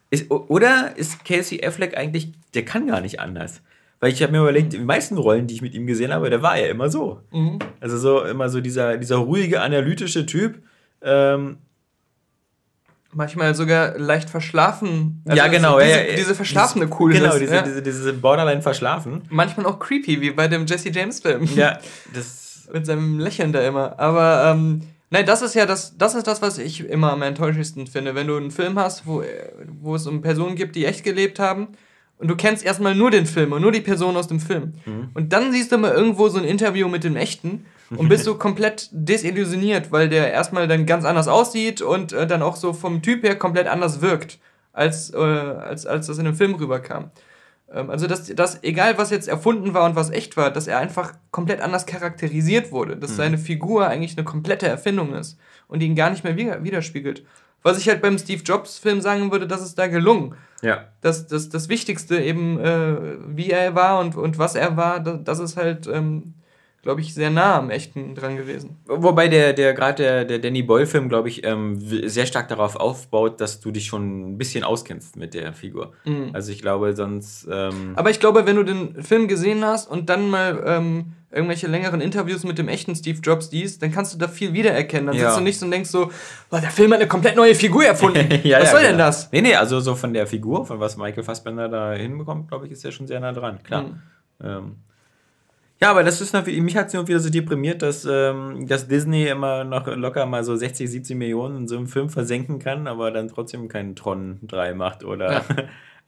Speaker 2: Ist, oder ist Casey Affleck eigentlich, der kann gar nicht anders? Weil ich habe mir überlegt, die meisten Rollen, die ich mit ihm gesehen habe, der war ja immer so.
Speaker 1: Mhm.
Speaker 2: Also so immer so dieser, dieser ruhige, analytische Typ. Ähm,
Speaker 1: Manchmal sogar leicht verschlafen.
Speaker 2: ja, genau.
Speaker 1: Diese,
Speaker 2: ja, ja,
Speaker 1: diese verschlafene
Speaker 2: dieses-
Speaker 1: Coolness.
Speaker 2: Genau, diese,
Speaker 1: ja.
Speaker 2: diese, diese Borderline verschlafen.
Speaker 1: Manchmal auch creepy, wie bei dem Jesse James Film.
Speaker 2: Ja, *laughs* das.
Speaker 1: Mit seinem Lächeln da immer. Aber, ähm, nein, das ist ja das, das ist das, was ich immer am enttäuschendsten finde. Wenn du einen Film hast, wo, äh, wo es um Personen gibt, die echt gelebt haben, und du kennst erstmal nur den Film und nur die Person aus dem Film. Und dann siehst du mal irgendwo so ein Interview mit dem Echten und bist so *laughs* komplett desillusioniert, weil der erstmal dann ganz anders aussieht und äh, dann auch so vom Typ her komplett anders wirkt, als, äh, als, als das in dem Film rüberkam. Ähm, also, dass, dass, egal was jetzt erfunden war und was echt war, dass er einfach komplett anders charakterisiert wurde. Dass seine Figur eigentlich eine komplette Erfindung ist und ihn gar nicht mehr wider- widerspiegelt. Was ich halt beim Steve Jobs-Film sagen würde, das ist da gelungen.
Speaker 2: Ja.
Speaker 1: Das, das, das Wichtigste eben, äh, wie er war und, und was er war, das, das ist halt, ähm, glaube ich, sehr nah am Echten dran gewesen.
Speaker 2: Wobei der, der gerade der, der Danny Boyle-Film, glaube ich, ähm, sehr stark darauf aufbaut, dass du dich schon ein bisschen auskennst mit der Figur. Also ich glaube, sonst. Ähm,
Speaker 1: Aber ich glaube, wenn du den Film gesehen hast und dann mal ähm, irgendwelche längeren Interviews mit dem echten Steve Jobs liest, dann kannst du da viel wiedererkennen. Dann
Speaker 2: Ja.
Speaker 1: sitzt du nicht so und denkst so, boah, der Film hat eine komplett neue Figur erfunden. *laughs*
Speaker 2: ja,
Speaker 1: was
Speaker 2: ja,
Speaker 1: soll denn
Speaker 2: genau.
Speaker 1: das?
Speaker 2: Nee, nee, also so von der Figur, von was Michael Fassbender da hinbekommt, glaube ich, ist er schon sehr nah dran, klar.
Speaker 1: Mhm.
Speaker 2: Ähm, ja, aber das ist natürlich, mich hat es nur wieder so deprimiert, dass, ähm, dass Disney immer noch locker mal so 60, 70 Millionen in so einem Film versenken kann, aber dann trotzdem keinen Tron 3 macht oder
Speaker 1: Ja. *laughs*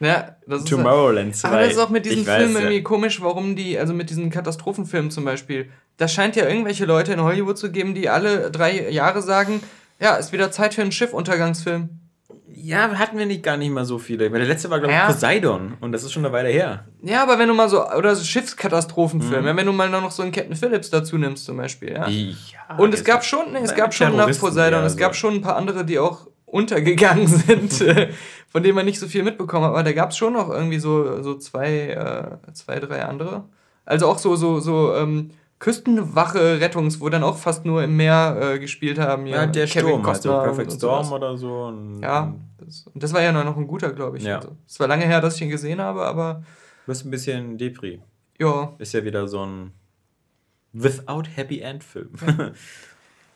Speaker 1: Ja, das ist
Speaker 2: Tomorrowland 2.
Speaker 1: Aber das ist auch mit diesen
Speaker 2: Ich weiß,
Speaker 1: Filmen
Speaker 2: ja.
Speaker 1: irgendwie komisch, warum die, also mit diesen Katastrophenfilmen zum Beispiel, da scheint ja irgendwelche Leute in Hollywood zu geben, die alle drei Jahre sagen, ja, ist wieder Zeit für einen Schiffuntergangsfilm.
Speaker 2: Ja, hatten wir nicht gar nicht mal so viele. Der letzte war, glaube ich,
Speaker 1: Ja.
Speaker 2: Poseidon und das ist schon eine Weile her.
Speaker 1: Ja, aber wenn du mal so, oder so Schiffskatastrophenfilme,
Speaker 2: Mhm.
Speaker 1: ja, wenn du mal noch so einen Captain Phillips dazu nimmst zum Beispiel, ja.
Speaker 2: Ja,
Speaker 1: Und es gab schon, nee, es gab schon nach Poseidon,
Speaker 2: eher
Speaker 1: es gab schon ein paar andere, die auch untergegangen *laughs* sind, *laughs* von denen man nicht so viel mitbekommen hat. Aber da gab es schon noch irgendwie so, so zwei, äh, zwei, drei andere. Also auch so, so, so ähm, Küstenwache-Rettungs, wo dann auch fast nur im Meer äh, gespielt haben.
Speaker 2: Ja,
Speaker 1: hier
Speaker 2: der
Speaker 1: Kevin
Speaker 2: Sturm, also
Speaker 1: Costner
Speaker 2: Perfect
Speaker 1: und
Speaker 2: Storm oder so.
Speaker 1: Ja, das, und das war ja noch ein guter, glaube ich.
Speaker 2: Ja.
Speaker 1: Also, es war lange her, dass ich ihn gesehen habe, aber
Speaker 2: Du bist ein bisschen Depri.
Speaker 1: ja.
Speaker 2: Ist ja wieder so ein Without Happy End Film. *laughs*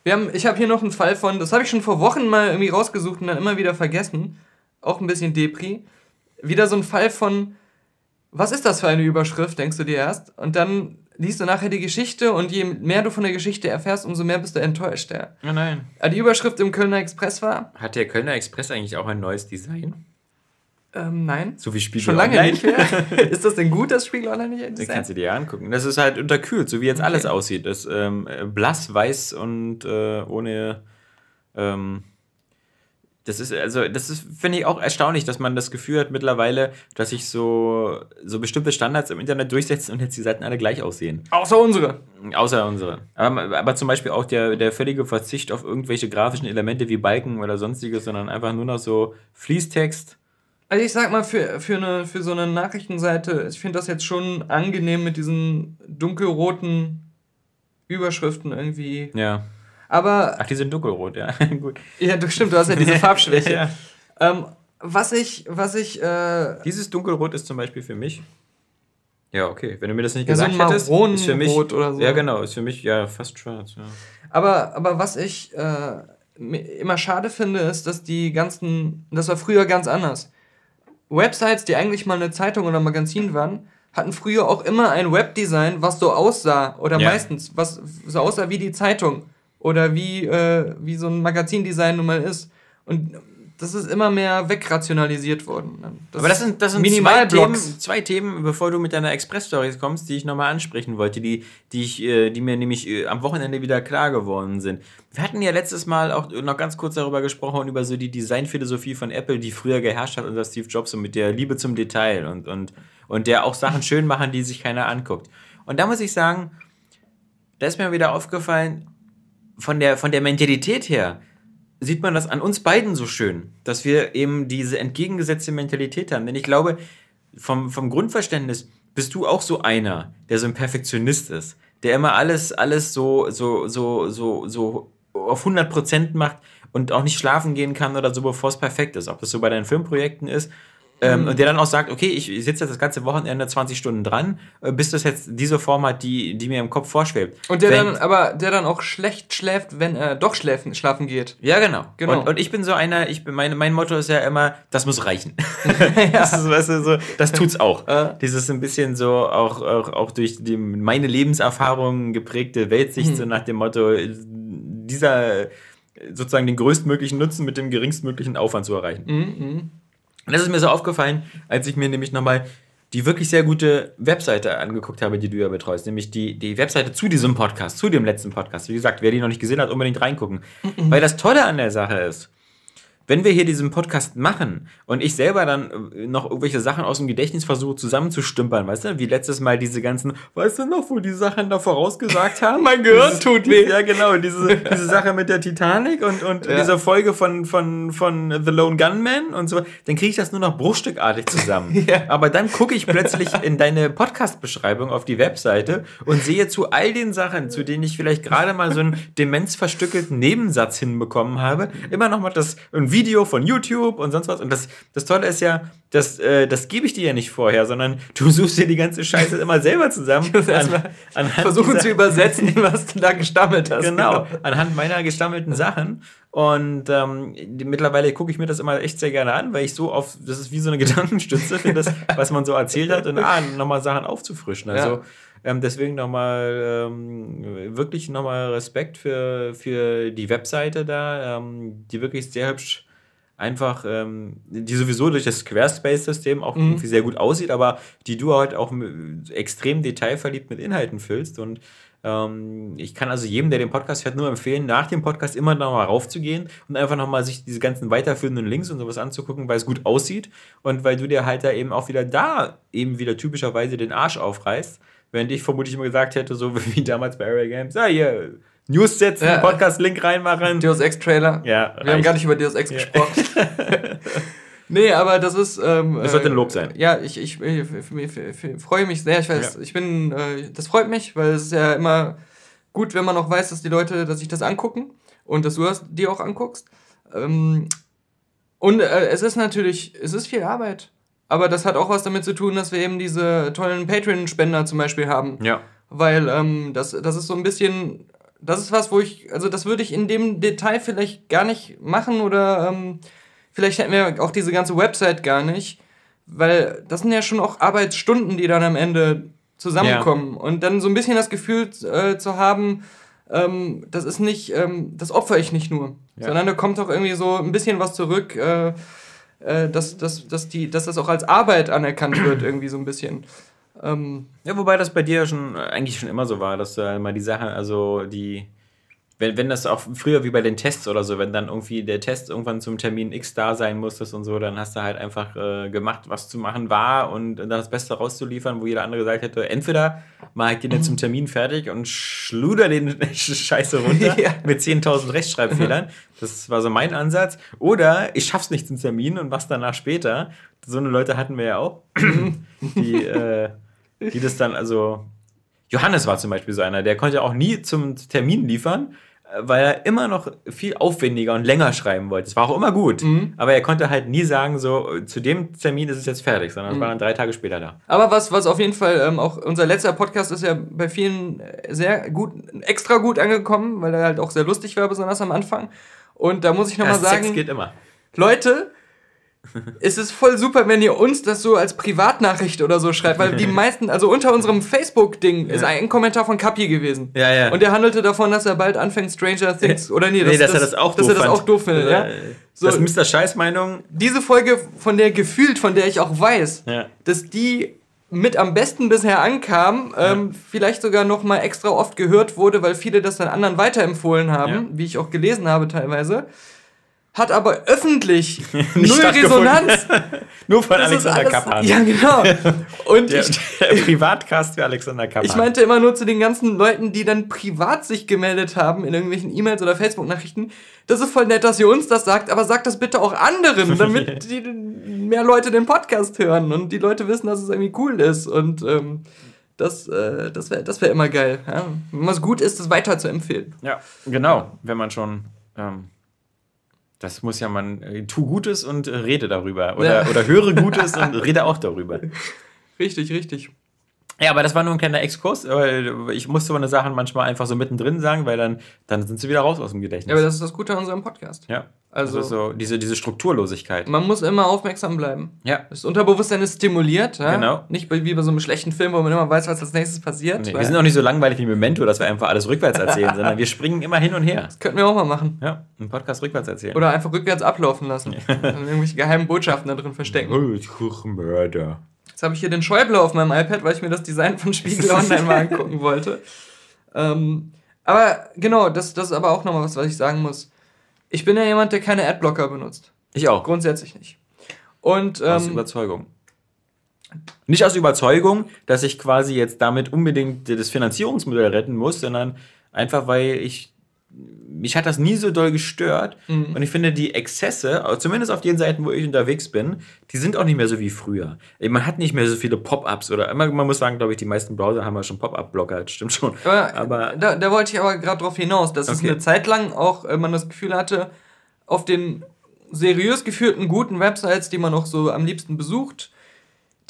Speaker 1: Wir haben, ich habe hier noch einen Fall von, das habe ich schon vor Wochen mal irgendwie rausgesucht und dann immer wieder vergessen. Auch ein bisschen Depri. Wieder so ein Fall von, was ist das für eine Überschrift, denkst du dir erst? Und dann liest du nachher die Geschichte und je mehr du von der Geschichte erfährst, umso mehr bist du enttäuscht. Ja.
Speaker 2: oh nein.
Speaker 1: Ah, Die Überschrift im Kölner Express war,
Speaker 2: Hat der Kölner Express eigentlich auch ein neues Design?
Speaker 1: ähm, nein.
Speaker 2: So wie Spiegel
Speaker 1: Schon lange
Speaker 2: Online?
Speaker 1: nicht mehr. *laughs* ist das denn gut, das Spiegel Online nicht
Speaker 2: Das
Speaker 1: Design?
Speaker 2: kannst du dir ja angucken. Das ist halt unterkühlt, so wie jetzt
Speaker 1: Okay.
Speaker 2: alles aussieht. Das ähm, äh, blass, weiß und äh, ohne. Ähm, Das ist, also, das ist, finde ich, auch erstaunlich, dass man das Gefühl hat mittlerweile, dass sich so, so bestimmte Standards im Internet durchsetzen und jetzt die Seiten alle gleich aussehen.
Speaker 1: Außer unsere.
Speaker 2: Außer unsere. Aber, aber zum Beispiel auch der, der völlige Verzicht auf irgendwelche grafischen Elemente wie Balken oder sonstiges, sondern einfach nur noch so Fließtext.
Speaker 1: Also ich sag mal, für, für, eine, für so eine Nachrichtenseite, ich finde das jetzt schon angenehm mit diesen dunkelroten Überschriften irgendwie.
Speaker 2: Ja.
Speaker 1: Aber.
Speaker 2: Ach, die sind dunkelrot, ja. *laughs* Gut.
Speaker 1: Ja, du stimmt, du hast ja diese *laughs* Farbschwäche. ja. Ähm, was ich, was ich. Äh,
Speaker 2: Dieses dunkelrot ist zum Beispiel für mich. Ja, okay. Wenn du mir das nicht ja, gesagt so hättest, ist für mich. Oder so. Ja, genau, ist für mich ja fast schwarz. Ja.
Speaker 1: Aber, aber was ich äh, immer schade finde, ist, dass die ganzen. Das war früher ganz anders. Websites, die eigentlich mal eine Zeitung oder ein Magazin waren, hatten früher auch immer ein Webdesign, was so aussah, oder ja. meistens, was so aussah wie die Zeitung oder wie, äh, wie so ein Magazindesign nun mal ist. Und das ist immer mehr wegrationalisiert worden.
Speaker 2: Das Aber das sind, das sind zwei, Themen, zwei Themen, bevor du mit deiner Express-Stories kommst, die ich nochmal ansprechen wollte, die, die, ich, äh, die mir nämlich äh, am Wochenende wieder klar geworden sind. Wir hatten ja letztes Mal auch noch ganz kurz darüber gesprochen, über so die Designphilosophie von Apple, die früher geherrscht hat unter Steve Jobs und mit der Liebe zum Detail und, und, und der auch Sachen schön machen, die sich keiner anguckt. Und da muss ich sagen, da ist mir wieder aufgefallen, von der, von der Mentalität her sieht man das an uns beiden so schön, dass wir eben diese entgegengesetzte Mentalität haben. Denn ich glaube, vom, vom Grundverständnis bist du auch so einer, der so ein Perfektionist ist, der immer alles, alles so, so, so, so, so auf 100% macht und auch nicht schlafen gehen kann oder so, bevor es perfekt ist. Ob das so bei deinen Filmprojekten ist ähm, mhm. Und der dann auch sagt, okay, ich sitze jetzt das ganze Wochenende 20 Stunden dran, äh, bis das jetzt diese Form hat, die, die mir im Kopf vorschwebt.
Speaker 1: Und der wenn, dann, aber der dann auch schlecht schläft, wenn er doch schläfen, schlafen geht.
Speaker 2: Ja, genau. genau. Und, und ich bin so einer, ich bin, meine, mein Motto ist ja immer, das muss reichen. ja. *laughs* *laughs* das, ist, weißt du, so, das tut's auch. Dieses ein bisschen so auch, auch, auch durch die, meine Lebenserfahrung geprägte Weltsicht, mhm. so nach dem Motto, dieser sozusagen den größtmöglichen Nutzen mit dem geringstmöglichen Aufwand zu erreichen. Mhm. Und das ist mir so aufgefallen, als ich mir nämlich nochmal die wirklich sehr gute Webseite angeguckt habe, die du ja betreust, nämlich die, die Webseite zu diesem Podcast, zu dem letzten Podcast. Wie gesagt, wer die noch nicht gesehen hat, unbedingt reingucken. Weil das Tolle an der Sache ist, wenn wir hier diesen Podcast machen und ich selber dann äh, noch irgendwelche Sachen aus dem Gedächtnis versuche zusammenzustümpern, weißt du, wie letztes Mal diese ganzen, weißt du noch, wo die Sachen da vorausgesagt *laughs* haben? mein Gehirn tut weh. Ja, genau, diese, *laughs* diese Sache mit der Titanic und, und ja. dieser Folge von, von, von The Lone Gunman und so, dann kriege ich das nur noch bruchstückartig zusammen. *laughs* ja. Aber dann gucke ich plötzlich in deine Podcast-Beschreibung auf die Webseite und sehe zu all den Sachen, zu denen ich vielleicht gerade mal so einen demenzverstückelten Nebensatz hinbekommen habe, immer noch mal das ein Video Video von YouTube und sonst was. Und das, das Tolle ist ja, das, äh, das gebe ich dir ja nicht vorher, sondern *laughs* du suchst dir die ganze Scheiße immer selber zusammen.
Speaker 1: an, versuchen dieser, zu übersetzen, *laughs* was du da gestammelt hast.
Speaker 2: Genau, anhand meiner gestammelten Sachen. Und ähm, mittlerweile gucke ich mir das immer echt sehr gerne an, weil ich so auf, das ist wie so eine *laughs* Gedankenstütze für das, was man so erzählt hat und ah, nochmal Sachen aufzufrischen. Also ja. ähm, deswegen nochmal ähm, wirklich nochmal Respekt für, für die Webseite da, ähm, die wirklich sehr hübsch einfach, ähm, die sowieso durch das Squarespace-System auch mhm. irgendwie sehr gut aussieht, aber die du halt auch extrem detailverliebt mit Inhalten füllst. Und ähm, ich kann also jedem, der den Podcast hört, nur empfehlen, nach dem Podcast immer noch mal raufzugehen und einfach noch mal sich diese ganzen weiterführenden Links und sowas anzugucken, weil es gut aussieht und weil du dir halt da eben auch wieder da eben wieder typischerweise den Arsch aufreißt. Während ich vermutlich immer gesagt hätte, so *laughs* wie damals bei Area Games, ah, hier, News setzen, ja. Podcast-Link reinmachen.
Speaker 1: Deus Ex-Trailer. Ja. Wir reicht. haben gar nicht über Deus Ex ja. gesprochen. *laughs* nee, aber das ist. Ähm,
Speaker 2: das sollte ein Lob sein.
Speaker 1: Ja, ich, ich, ich, ich freue mich sehr. Ich weiß, ja. ich bin. Äh, das freut mich, weil es ist ja immer gut, wenn man auch weiß, dass die Leute, dass sich das angucken und dass du das dir auch anguckst. Ähm, und äh, es ist natürlich, es ist viel Arbeit. Aber das hat auch was damit zu tun, dass wir eben diese tollen Patreon-Spender zum Beispiel haben. Ja. Weil ähm, das, das ist so ein bisschen das ist was, wo ich, also das würde ich in dem Detail vielleicht gar nicht machen oder ähm, vielleicht hätten wir auch diese ganze Website gar nicht, weil das sind ja schon auch Arbeitsstunden, die dann am Ende zusammenkommen. Ja. Und dann so ein bisschen das Gefühl äh, zu haben, ähm, das ist nicht, ähm, das opfer ich nicht nur, ja. sondern da kommt auch irgendwie so ein bisschen was zurück, äh, äh, dass, dass, dass, die, dass das auch als Arbeit anerkannt wird, irgendwie so ein bisschen.
Speaker 2: Ähm, ja, wobei das bei dir schon eigentlich schon immer so war, dass du mal die Sache, also die, wenn, wenn das auch früher wie bei den Tests oder so, wenn dann irgendwie der Test irgendwann zum Termin X da sein musstest und so, dann hast du halt einfach äh, gemacht, was zu machen war und dann das Beste rauszuliefern, wo jeder andere gesagt hätte, entweder mal ich den zum Termin fertig und schluder den *laughs* Scheiße runter *laughs* ja. mit 10.000 Rechtschreibfehlern. *laughs* Das war so mein Ansatz. Oder ich schaff's nicht zum Termin und was danach später. So eine Leute hatten wir ja auch, *clears throat* die, äh, die das dann also Johannes war zum Beispiel so einer, der konnte auch nie zum Termin liefern, weil er immer noch viel aufwendiger und länger schreiben wollte. Es war auch immer gut, mhm. aber er konnte halt nie sagen, so zu dem Termin ist es jetzt fertig, sondern mhm. es war dann drei Tage später da.
Speaker 1: Aber was, was auf jeden Fall ähm, auch unser letzter Podcast ist ja bei vielen sehr gut, extra gut angekommen, weil er halt auch sehr lustig war, besonders am Anfang. Und da muss ich nochmal sagen, Sex
Speaker 2: geht immer.
Speaker 1: Leute, es ist voll super, wenn ihr uns das so als Privatnachricht oder so schreibt, weil die *laughs* meisten, also unter unserem Facebook-Ding ja. ist ein Kommentar von Kapi gewesen.
Speaker 2: Ja, ja.
Speaker 1: Und der handelte davon, dass er bald anfängt, Stranger Things, oder nee,
Speaker 2: das, nee, dass das, er das auch
Speaker 1: dass
Speaker 2: doof
Speaker 1: er das auch doof findet, ja.
Speaker 2: So, das Mr. Scheiß-Meinung.
Speaker 1: Diese Folge, von der gefühlt, von der ich auch weiß,
Speaker 2: ja.
Speaker 1: dass die mit am besten bisher ankam, ähm, vielleicht sogar noch mal extra oft gehört wurde, weil viele das dann anderen weiterempfohlen haben, wie ich auch gelesen habe teilweise hat aber öffentlich *laughs* null Resonanz. *laughs*
Speaker 2: Nur von das Alexander Kappan.
Speaker 1: Ja, genau. *laughs* Und
Speaker 2: der, ich, der Privatcast für Alexander Kappan.
Speaker 1: Ich meinte immer nur zu den ganzen Leuten, die dann privat sich gemeldet haben in irgendwelchen E-Mails oder Facebook-Nachrichten. Das ist voll nett, dass ihr uns das sagt, aber sagt das bitte auch anderen, damit die mehr Leute den Podcast hören und die Leute wissen, dass es irgendwie cool ist. Und ähm, das, äh, das wäre das wär immer geil. Ja? Wenn was gut ist, das weiter zu empfehlen.
Speaker 2: Ja, genau. Wenn man schon. Ähm das muss ja man, äh, tu Gutes und äh, rede darüber. Oder, ja. oder höre Gutes und *laughs* rede auch darüber.
Speaker 1: Richtig, richtig.
Speaker 2: Ja, aber das war nur ein kleiner Exkurs. Ich musste so eine Sachen manchmal einfach so mittendrin sagen, weil dann, dann sind sie wieder raus aus dem Gedächtnis.
Speaker 1: Ja, aber das ist das Gute an unserem Podcast.
Speaker 2: Ja. Also so diese, diese Strukturlosigkeit.
Speaker 1: Man muss immer aufmerksam bleiben.
Speaker 2: Ja.
Speaker 1: Das Unterbewusstsein ist stimuliert. Ja?
Speaker 2: Genau.
Speaker 1: Nicht wie bei so einem schlechten Film, wo man immer weiß, was als nächstes passiert.
Speaker 2: Nee, wir sind auch nicht so langweilig wie Memento, dass wir einfach alles rückwärts erzählen, *laughs* sondern wir springen immer hin und her.
Speaker 1: Das könnten wir auch mal machen.
Speaker 2: Ja, einen Podcast rückwärts erzählen.
Speaker 1: Oder einfach rückwärts ablaufen lassen. und irgendwelche geheimen Botschaften da drin verstecken.
Speaker 2: Oh, Mörder.
Speaker 1: Jetzt habe ich hier den Schäuble auf meinem iPad, weil ich mir das Design von Spiegel *laughs* Online mal angucken wollte. Ähm, aber genau, das, das ist aber auch nochmal was, was ich sagen muss ich bin ja jemand, der keine Adblocker benutzt.
Speaker 2: Ich auch.
Speaker 1: Grundsätzlich nicht. Und, ähm,
Speaker 2: aus Überzeugung. Nicht aus Überzeugung, dass ich quasi jetzt damit unbedingt das Finanzierungsmodell retten muss, sondern einfach, weil ich mich hat das nie so doll gestört. Mhm. Und ich finde, die Exzesse, zumindest auf den Seiten, wo ich unterwegs bin, die sind auch nicht mehr so wie früher. Man hat nicht mehr so viele Pop-ups oder man muss sagen, glaube ich, die meisten Browser haben ja schon Pop-up-Blocker, das stimmt schon.
Speaker 1: Aber, aber da, da, wollte ich aber gerade drauf hinaus, dass okay. es eine Zeit lang auch äh, man das Gefühl hatte, auf den seriös geführten guten Websites, die man auch so am liebsten besucht,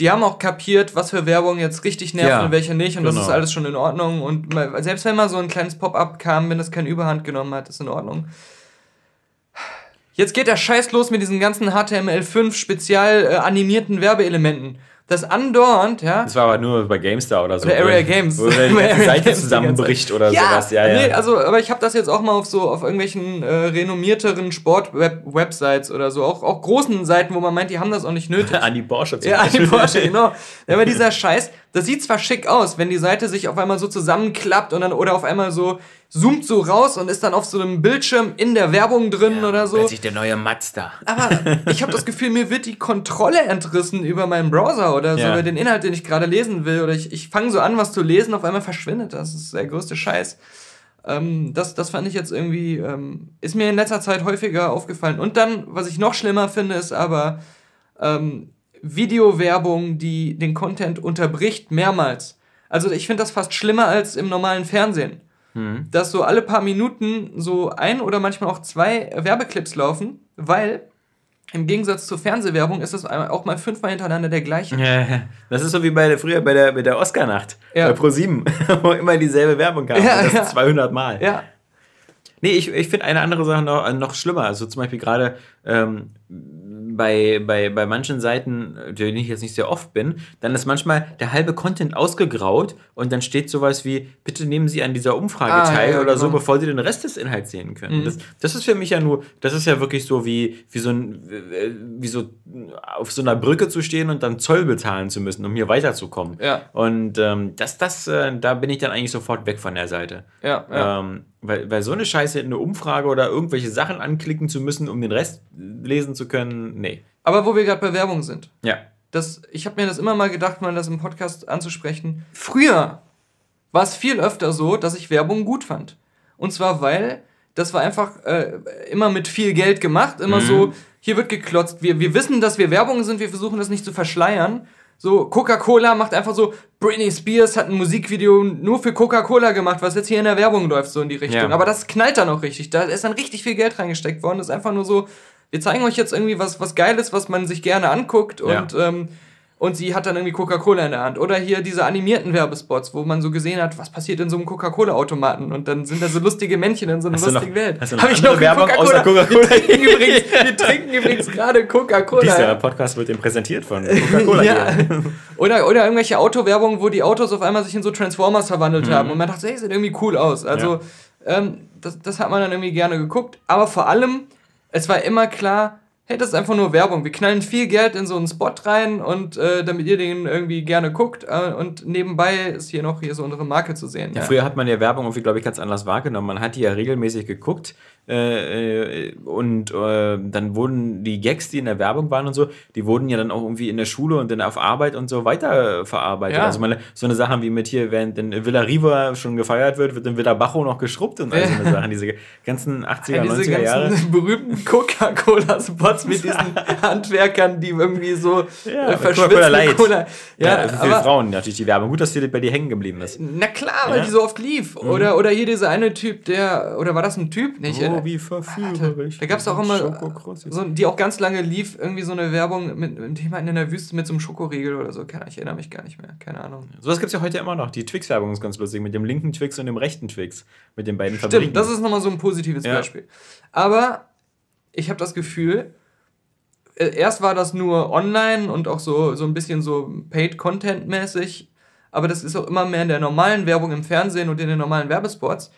Speaker 1: die haben auch kapiert, was für Werbung jetzt richtig nervt ja, und welche nicht. Und genau. das ist alles schon in Ordnung. Und selbst wenn mal so ein kleines Pop-up kam, wenn das keine Überhand genommen hat, ist in Ordnung. Jetzt geht der Scheiß los mit diesen ganzen HTML5 spezial äh, animierten Werbeelementen das andauernd, ja.
Speaker 2: Das war aber nur bei GameStar oder so.
Speaker 1: Oder Area Games.
Speaker 2: Wo *laughs* die Seite Games zusammenbricht oder ja, sowas. Ja,
Speaker 1: ja. Nee, also, aber ich habe das jetzt auch mal auf so, auf irgendwelchen äh, renommierteren Sport-Websites oder so, auch, auch großen Seiten, wo man meint, die haben das auch nicht nötig. *laughs*
Speaker 2: an die Porsche
Speaker 1: zum Ja, an die Porsche, genau. *laughs* Aber dieser Scheiß, das sieht zwar schick aus, wenn die Seite sich auf einmal so zusammenklappt und dann, oder auf einmal so zoomt so raus und ist dann auf so einem Bildschirm in der Werbung drin ja, oder so.
Speaker 2: Plötzlich der neue Mazda.
Speaker 1: Aber ich habe das Gefühl, mir wird die Kontrolle entrissen über meinen Browser oder so, ja. über den Inhalt, den ich gerade lesen will. Oder ich, ich fange so an, was zu lesen, auf einmal verschwindet das. Das ist der größte Scheiß. Ähm, das, das fand ich jetzt irgendwie, ähm, ist mir in letzter Zeit häufiger aufgefallen. Und dann, was ich noch schlimmer finde, ist aber ähm, Videowerbung, die den Content unterbricht, mehrmals. Also ich finde das fast schlimmer als im normalen Fernsehen. Mhm. Dass so alle paar Minuten so ein oder manchmal auch zwei Werbeclips laufen, weil im Gegensatz zur Fernsehwerbung ist es auch mal fünfmal hintereinander der gleiche.
Speaker 2: Ja, das ist so wie bei der, früher bei der, bei der Oscar-Nacht ja. bei ProSieben, *laughs* wo immer dieselbe Werbung kam. Ja, das ja. 200 Mal.
Speaker 1: Ja.
Speaker 2: Nee, ich, ich finde eine andere Sache noch, noch schlimmer. Also zum Beispiel gerade ähm, bei, bei, bei manchen Seiten, denen ich jetzt nicht sehr oft bin, dann ist manchmal der halbe Content ausgegraut und dann steht sowas wie, bitte nehmen Sie an dieser Umfrage ah, teil ja, oder genau. so, bevor Sie den Rest des Inhalts sehen können. Mhm. Das, das ist für mich ja nur, das ist ja wirklich so wie, wie so ein, wie so auf so einer Brücke zu stehen und dann Zoll bezahlen zu müssen, um hier weiterzukommen.
Speaker 1: Ja.
Speaker 2: Und ähm, das, das, äh, da bin ich dann eigentlich sofort weg von der Seite.
Speaker 1: Ja, ja.
Speaker 2: Ähm, Weil, weil so eine Scheiße in eine Umfrage oder irgendwelche Sachen anklicken zu müssen, um den Rest lesen zu können, nee.
Speaker 1: Aber wo wir gerade bei Werbung sind.
Speaker 2: Ja.
Speaker 1: Das, ich habe mir das immer mal gedacht, mal das im Podcast anzusprechen. Früher war es viel öfter so, dass ich Werbung gut fand. Und zwar, weil das war einfach äh, immer mit viel Geld gemacht, immer
Speaker 2: Mhm.
Speaker 1: so, hier wird geklotzt. Wir, wir wissen, dass wir Werbung sind, wir versuchen das nicht zu verschleiern. So, Coca-Cola macht einfach so, Britney Spears hat ein Musikvideo nur für Coca-Cola gemacht, was jetzt hier in der Werbung läuft, so in die Richtung.
Speaker 2: Ja.
Speaker 1: Aber das knallt dann auch richtig. Da ist dann richtig viel Geld reingesteckt worden. Das ist einfach nur so, wir zeigen euch jetzt irgendwie was, was Geiles, was man sich gerne anguckt und, ähm, und sie hat dann irgendwie Coca-Cola in der Hand. Oder hier diese animierten Werbespots, wo man so gesehen hat, was passiert in so einem Coca-Cola-Automaten und dann sind da so lustige Männchen in so einer
Speaker 2: Hast du noch-
Speaker 1: lustigen Welt.
Speaker 2: hast du noch
Speaker 1: Hab ich noch
Speaker 2: Werbung
Speaker 1: Coca-Cola?
Speaker 2: außer Coca-Cola?
Speaker 1: Wir trinken übrigens, *laughs* wir trinken übrigens gerade Coca-Cola.
Speaker 2: Dieser Podcast wird dem präsentiert von Coca-Cola.
Speaker 1: ja. *laughs* Oder, oder irgendwelche Autowerbung, wo die Autos auf einmal sich in so Transformers verwandelt haben und man dachte, hey, sieht irgendwie cool aus. Also, ähm, das, das hat man dann irgendwie gerne geguckt. Aber vor allem, es war immer klar, hey, das ist einfach nur Werbung. Wir knallen viel Geld in so einen Spot rein und äh, damit ihr den irgendwie gerne guckt. Äh, und nebenbei ist hier noch hier so unsere Marke zu sehen.
Speaker 2: Ja, früher hat man ja Werbung irgendwie, glaube ich, ganz anders wahrgenommen. Man hat die ja regelmäßig geguckt äh, äh, und äh, dann wurden die Gags, die in der Werbung waren und so, die wurden ja dann auch irgendwie in der Schule und dann auf Arbeit und so weiterverarbeitet.
Speaker 1: Ja.
Speaker 2: Also meine, so eine Sachen wie mit hier, während in Villa Riva schon gefeiert wird, wird in Villa Bajo noch geschrubbt und all so eine Sachen. Diese ganzen 80er,
Speaker 1: Ja, diese
Speaker 2: 90er Jahre.
Speaker 1: ganzen *laughs* berühmten Coca-Cola-Spots mit diesen *laughs* Handwerkern, die irgendwie so
Speaker 2: Ja,
Speaker 1: äh,
Speaker 2: mit
Speaker 1: verschwitzte
Speaker 2: Coca-Cola Light.
Speaker 1: Cola. Ja,
Speaker 2: Ja, für
Speaker 1: aber,
Speaker 2: Frauen natürlich die Werbung. Gut, dass die bei dir hängen geblieben ist.
Speaker 1: Na klar, weil.
Speaker 2: Mhm.
Speaker 1: die so oft lief. Oder, oder hier dieser eine Typ, der. Oder war das ein Typ? Nicht,
Speaker 2: Oh,
Speaker 1: äh,
Speaker 2: wie verführerisch.
Speaker 1: da gab es auch immer, so, die auch ganz lange lief, irgendwie so eine Werbung mit mit jemandem in der Wüste mit so einem Schokoriegel oder so. Keine, ich erinnere mich gar nicht mehr. Keine Ahnung.
Speaker 2: Sowas gibt es ja heute immer noch. Die Twix-Werbung ist ganz lustig. Mit dem linken Twix und dem rechten Twix. Mit den beiden
Speaker 1: Stimmt, das ist nochmal so ein positives
Speaker 2: Ja.
Speaker 1: Beispiel. Aber ich habe das Gefühl, äh, erst war das nur online und auch so, so ein bisschen so Paid-Content-mäßig, aber das ist auch immer mehr in der normalen Werbung im Fernsehen und in den normalen Werbespots,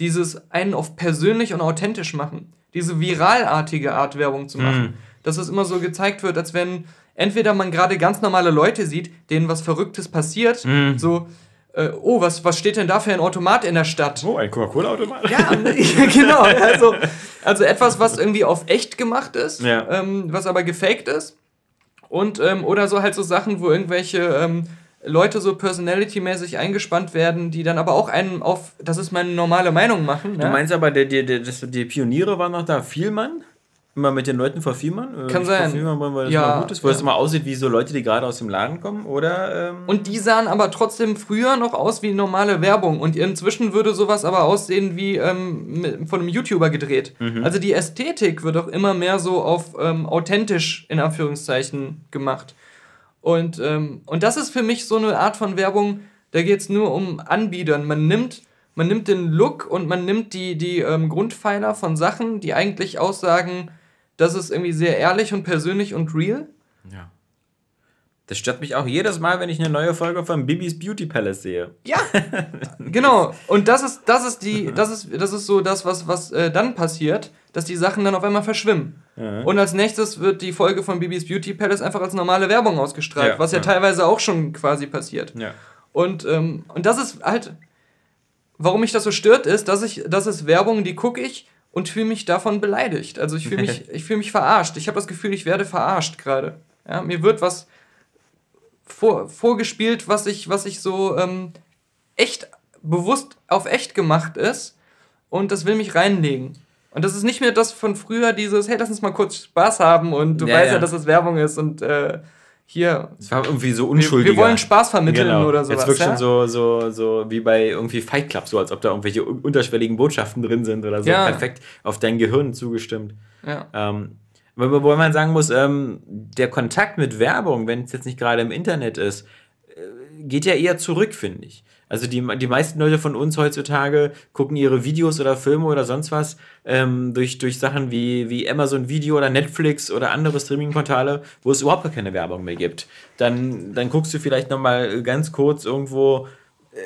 Speaker 1: dieses einen auf persönlich und authentisch machen. Diese viralartige Art Werbung zu machen.
Speaker 2: Mhm.
Speaker 1: Dass es immer so gezeigt wird, als wenn entweder man gerade ganz normale Leute sieht, denen was Verrücktes passiert,
Speaker 2: Mhm.
Speaker 1: so, äh, oh, was, was steht denn da für ein Automat in der Stadt?
Speaker 2: Oh, ein Coca-Cola-Automat? *laughs*
Speaker 1: Ja, genau. Also, also etwas, was irgendwie auf echt gemacht ist,
Speaker 2: Ja.
Speaker 1: ähm, was aber gefaked ist. Und, ähm, oder so halt so Sachen, wo irgendwelche ähm, Leute so personality-mäßig eingespannt werden, die dann aber auch einen auf, das ist meine normale Meinung machen.
Speaker 2: Du
Speaker 1: Ne?
Speaker 2: meinst aber, der, der, der, das, die Pioniere waren noch da, Vielmann? Immer mit den Leuten vor Vielmann? Äh,
Speaker 1: Kann
Speaker 2: nicht
Speaker 1: sein.
Speaker 2: Vor Vielmann, weil das
Speaker 1: Ja,
Speaker 2: mal gut ist, es
Speaker 1: ja.
Speaker 2: immer aussieht wie so Leute, die gerade aus dem Laden kommen, oder? Ähm,
Speaker 1: Und die sahen aber trotzdem früher noch aus wie normale Werbung. Und inzwischen würde sowas aber aussehen wie ähm, von einem YouTuber gedreht. Also die Ästhetik wird auch immer mehr so auf ähm, authentisch in Anführungszeichen gemacht. Und, ähm, und das ist für mich so eine Art von Werbung, da geht es nur um Anbietern. Man nimmt, man nimmt den Look und man nimmt die, die ähm, Grundpfeiler von Sachen, die eigentlich aussagen, das ist irgendwie sehr ehrlich und persönlich und real.
Speaker 2: ja. Das stört mich auch jedes Mal, wenn ich eine neue Folge von Bibis Beauty Palace sehe.
Speaker 1: Ja, *laughs* genau. Und das ist, das ist die, das ist, das ist so das, was, was äh, dann passiert, dass die Sachen dann auf einmal verschwimmen. Und als nächstes wird die Folge von Bibis Beauty Palace einfach als normale Werbung ausgestrahlt,
Speaker 2: Ja,
Speaker 1: was ja,
Speaker 2: ja.
Speaker 1: teilweise auch schon quasi passiert.
Speaker 2: Ja.
Speaker 1: Und, ähm, und das ist halt, warum mich das so stört, ist, dass ich, das ist Werbung, die gucke ich und fühle mich davon beleidigt. Also ich fühle mich, *laughs* ich fühle mich verarscht. Ich habe das Gefühl, ich werde verarscht gerade. Ja, mir wird was vor, vorgespielt, was ich, was ich so ähm, echt bewusst auf echt gemacht ist und das will mich reinlegen. Und das ist nicht mehr das von früher, dieses, hey, lass uns mal kurz Spaß haben und du
Speaker 2: Ja,
Speaker 1: weißt ja,
Speaker 2: ja.
Speaker 1: dass es Werbung ist und äh, hier,
Speaker 2: Es war irgendwie so
Speaker 1: wir,
Speaker 2: unschuldig.
Speaker 1: wir wollen Spaß vermitteln oder sowas.
Speaker 2: Jetzt wirkt
Speaker 1: ja?
Speaker 2: schon so, so, so wie bei irgendwie Fight Club, so als ob da irgendwelche un- unterschwelligen Botschaften drin sind oder so.
Speaker 1: Ja.
Speaker 2: Perfekt auf dein Gehirn zugestimmt.
Speaker 1: Ja.
Speaker 2: Ähm, wo wo man sagen muss, ähm, der Kontakt mit Werbung, wenn es jetzt nicht gerade im Internet ist, äh, geht ja eher zurück, finde ich. Also die, die meisten Leute von uns heutzutage gucken ihre Videos oder Filme oder sonst was ähm, durch, durch Sachen wie, wie Amazon Video oder Netflix oder andere Streaming-Portale, wo es überhaupt keine Werbung mehr gibt. Dann, dann guckst du vielleicht noch mal ganz kurz irgendwo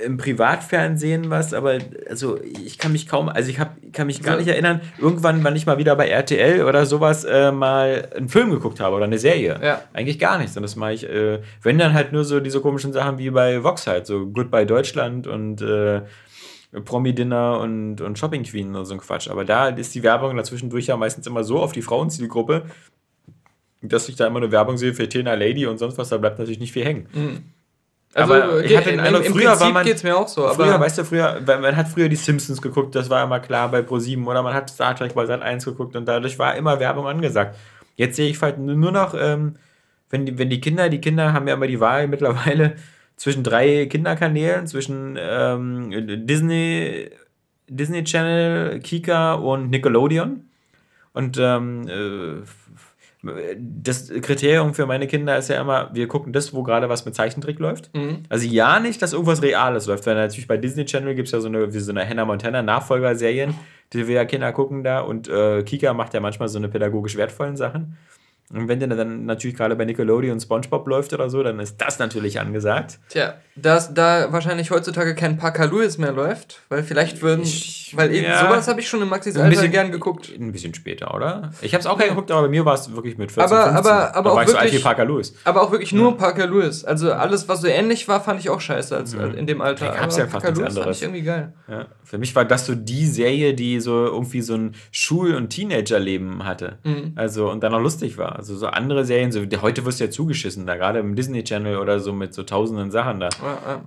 Speaker 2: im Privatfernsehen was, aber also ich kann mich kaum, also ich hab, kann mich gar nicht erinnern, irgendwann, wann ich mal wieder bei RTL oder sowas äh, mal einen Film geguckt habe oder eine Serie.
Speaker 1: Ja.
Speaker 2: Eigentlich gar nichts. Und das mache ich, äh, wenn dann halt nur so diese komischen Sachen wie bei Vox halt, so Goodbye Deutschland und äh, Promi-Dinner und, und Shopping Queen und so ein Quatsch. Aber da ist die Werbung dazwischendurch ja meistens immer so auf die Frauenzielgruppe, dass ich da immer eine Werbung sehe für Tena Lady und sonst was, da bleibt natürlich nicht viel hängen. Mhm. Also, aber ich hatte den Eindruck, früher Prinzip war man. Geht's mir auch so. Aber früher, weißt du, früher, man hat früher die Simpsons geguckt, das war immer klar bei Pro7 oder man hat Star Trek bei Sat 1 geguckt und dadurch war immer Werbung angesagt. Jetzt sehe ich halt nur noch, ähm, wenn, die, wenn die Kinder, die Kinder haben ja immer die Wahl mittlerweile *laughs* zwischen drei Kinderkanälen, zwischen ähm, Disney, Disney Channel, Kika und Nickelodeon. Und ähm, äh, das Kriterium für meine Kinder ist ja immer, wir gucken das, wo gerade was mit Zeichentrick läuft. Mhm. Also ja nicht, dass irgendwas Reales läuft, weil natürlich bei Disney Channel gibt es ja so eine, wie so eine Hannah Montana Nachfolgerserien, die wir ja Kinder gucken da und äh, Kika macht ja manchmal so eine pädagogisch wertvollen Sachen. Und wenn der dann natürlich gerade bei Nickelodeon SpongeBob läuft oder so, dann ist das natürlich angesagt.
Speaker 1: Tja, dass da wahrscheinlich heutzutage kein Parker Lewis mehr läuft, weil vielleicht würden. Ich, weil eben ja, sowas habe ich schon im Maxis Alter bisschen, gern geguckt.
Speaker 2: Ein bisschen später, oder? Ich habe es auch gern geguckt, aber bei mir war es wirklich mit 14, aber, 15. Aber, aber,
Speaker 1: auch wirklich, so Parker Lewis. aber auch wirklich nur ja. Parker Lewis. Also alles, was so ähnlich war, fand ich auch scheiße als, mhm. in dem Alter. Da gab es ja fast
Speaker 2: nichts anderes. Fand ich irgendwie geil. Ja. Für mich war das so die Serie, die so irgendwie so ein Schul- und Teenagerleben hatte. Mhm. Also und dann auch lustig war. Also so andere Serien, so, heute wirst du ja zugeschissen, da gerade im Disney Channel oder so mit so tausenden Sachen da.